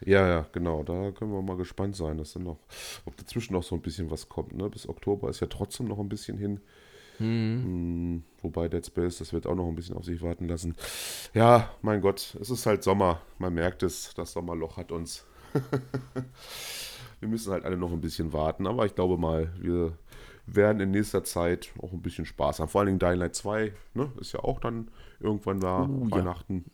Ja, ja, genau. Da können wir mal gespannt sein, dass dann noch, ob dazwischen noch so ein bisschen was kommt. Ne? Bis Oktober ist ja trotzdem noch ein bisschen hin. Mhm. Wobei Dead Space, das wird auch noch ein bisschen auf sich warten lassen. Ja, mein Gott, es ist halt Sommer. Man merkt es, das Sommerloch hat uns. wir müssen halt alle noch ein bisschen warten, aber ich glaube mal, wir werden in nächster Zeit auch ein bisschen Spaß haben. Vor allen Dingen Dying Light 2, ne? Ist ja auch dann irgendwann da, uh, Weihnachten. Ja.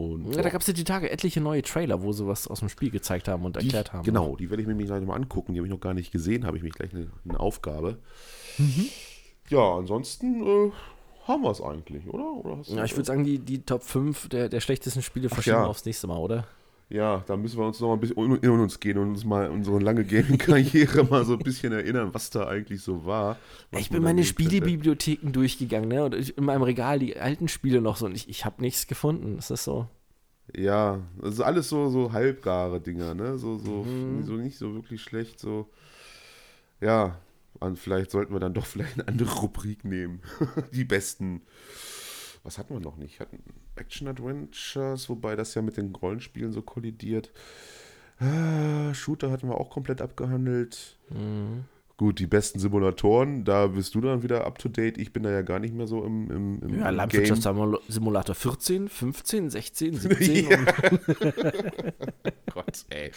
Und, ja, da gab es ja die Tage etliche neue Trailer, wo sie was aus dem Spiel gezeigt haben und erklärt die, haben. Genau, die werde ich mir gleich mal angucken. Die habe ich noch gar nicht gesehen, habe ich mich gleich eine, eine Aufgabe. Mhm. Ja, ansonsten äh, haben wir es eigentlich, oder? oder ja, ich würde sagen, die, die Top 5 der, der schlechtesten Spiele verschieben ja. aufs nächste Mal, oder? Ja, da müssen wir uns noch ein bisschen in uns gehen und uns mal unsere lange Gaming-Karriere mal so ein bisschen erinnern, was da eigentlich so war. Ich bin meine Spielebibliotheken durchgegangen, ne? Und in meinem Regal die alten Spiele noch so und ich, ich habe nichts gefunden. Das ist so. Ja, also alles so, so halbgare Dinger, ne? So, so, mhm. so nicht so wirklich schlecht, so. Ja, und vielleicht sollten wir dann doch vielleicht eine andere Rubrik nehmen. Die besten. Was hatten wir noch nicht? Hatten Action Adventures, wobei das ja mit den Rollenspielen so kollidiert. Ah, Shooter hatten wir auch komplett abgehandelt. Mhm. Gut, die besten Simulatoren, da bist du dann wieder up to date. Ich bin da ja gar nicht mehr so im, im, im Ja, Landwirtschaftssimulator 14, 15, 16, 17. Ja. Gott, ey.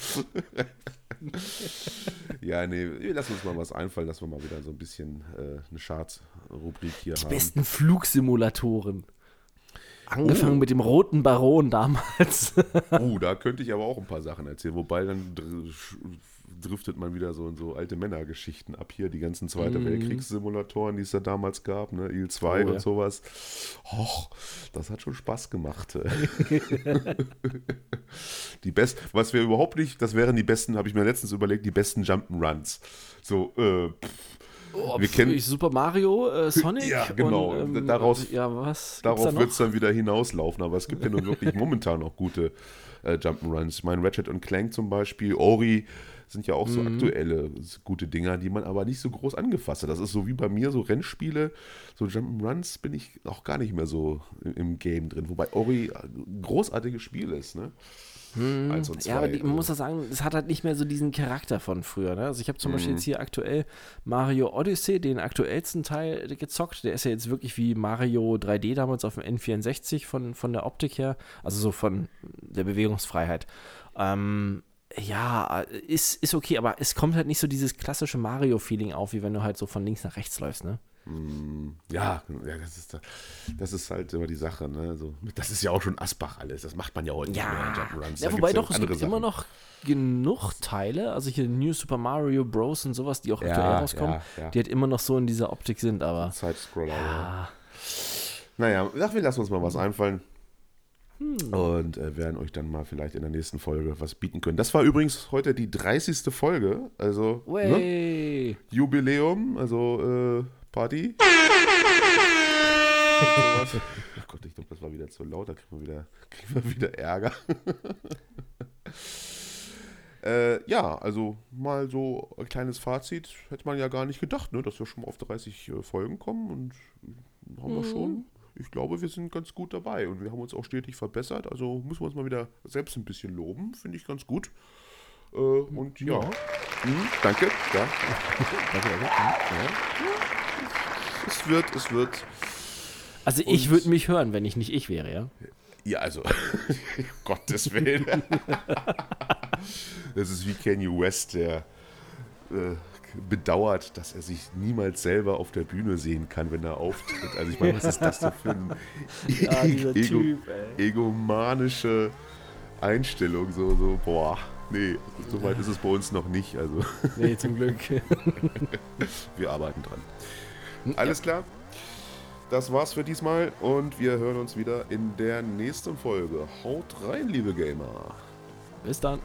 ja, nee, lass uns mal was einfallen, dass wir mal wieder so ein bisschen äh, eine Charts-Rubrik hier die haben. Die besten Flugsimulatoren. Angefangen oh. mit dem roten Baron damals. oh, da könnte ich aber auch ein paar Sachen erzählen, wobei dann driftet man wieder so in so alte Männergeschichten ab hier, die ganzen Zweite mm. Weltkriegssimulatoren, die es da damals gab, ne, Il 2 oh, und ja. sowas. Och, das hat schon Spaß gemacht. die best, was wir überhaupt nicht, das wären die besten, habe ich mir letztens überlegt, die besten Jump'n'Runs. So, äh, Oh, wir kennen Super Mario, äh, Sonic. Ja, genau. Und, ähm, Daraus, ja, was darauf wird es dann wieder hinauslaufen. Aber es gibt ja nun wirklich momentan auch gute äh, Jump'n'Runs. Ich meine, Ratchet und Clank zum Beispiel, Ori, sind ja auch so mhm. aktuelle gute Dinger, die man aber nicht so groß angefasst hat. Das ist so wie bei mir, so Rennspiele, so Jump'n'Runs bin ich auch gar nicht mehr so im Game drin. Wobei Ori ein großartiges Spiel ist, ne? Hm, ja, aber die, man muss das sagen, es hat halt nicht mehr so diesen Charakter von früher. Ne? Also ich habe zum hm. Beispiel jetzt hier aktuell Mario Odyssey, den aktuellsten Teil gezockt. Der ist ja jetzt wirklich wie Mario 3D damals auf dem N64 von, von der Optik her, also so von der Bewegungsfreiheit. Ähm, ja, ist, ist okay, aber es kommt halt nicht so dieses klassische Mario-Feeling auf, wie wenn du halt so von links nach rechts läufst, ne? Hm, ja, ja das, ist, das ist halt immer die Sache. Ne? So, das ist ja auch schon Asbach alles. Das macht man ja heute ja. nicht mehr in Ja, wobei doch, es gibt Sachen. immer noch genug Teile, also hier New Super Mario Bros. und sowas, die auch aktuell ja, rauskommen, die halt immer noch so in dieser Optik sind, aber. Side-Scroller. Ja. Naja, ach, wir lassen uns mal was einfallen. Hm. Und äh, werden euch dann mal vielleicht in der nächsten Folge was bieten können. Das war übrigens heute die 30. Folge. Also ne? Jubiläum, also äh, Party. oh Gott, ich glaube, das war wieder zu laut. Da kriegen wir wieder, kriegen wir wieder Ärger. äh, ja, also mal so ein kleines Fazit. Hätte man ja gar nicht gedacht, ne, dass wir schon mal auf 30 äh, Folgen kommen. Und haben wir mhm. schon ich glaube, wir sind ganz gut dabei und wir haben uns auch stetig verbessert. Also müssen wir uns mal wieder selbst ein bisschen loben, finde ich ganz gut. Äh, und ja, ja. Hm, danke. Ja. danke, danke. Ja. Es wird, es wird. Also ich würde mich hören, wenn ich nicht ich wäre, ja? Ja, also, Gottes Willen. das ist wie Kanye West, der äh, bedauert, dass er sich niemals selber auf der Bühne sehen kann, wenn er auftritt. Also ich meine, was ist das denn für eine ja, Ego typ, egomanische Einstellung? So, so, boah, nee, so weit ist es bei uns noch nicht. Also. Nee, zum Glück. Wir arbeiten dran. Alles klar? Das war's für diesmal und wir hören uns wieder in der nächsten Folge. Haut rein, liebe Gamer. Bis dann.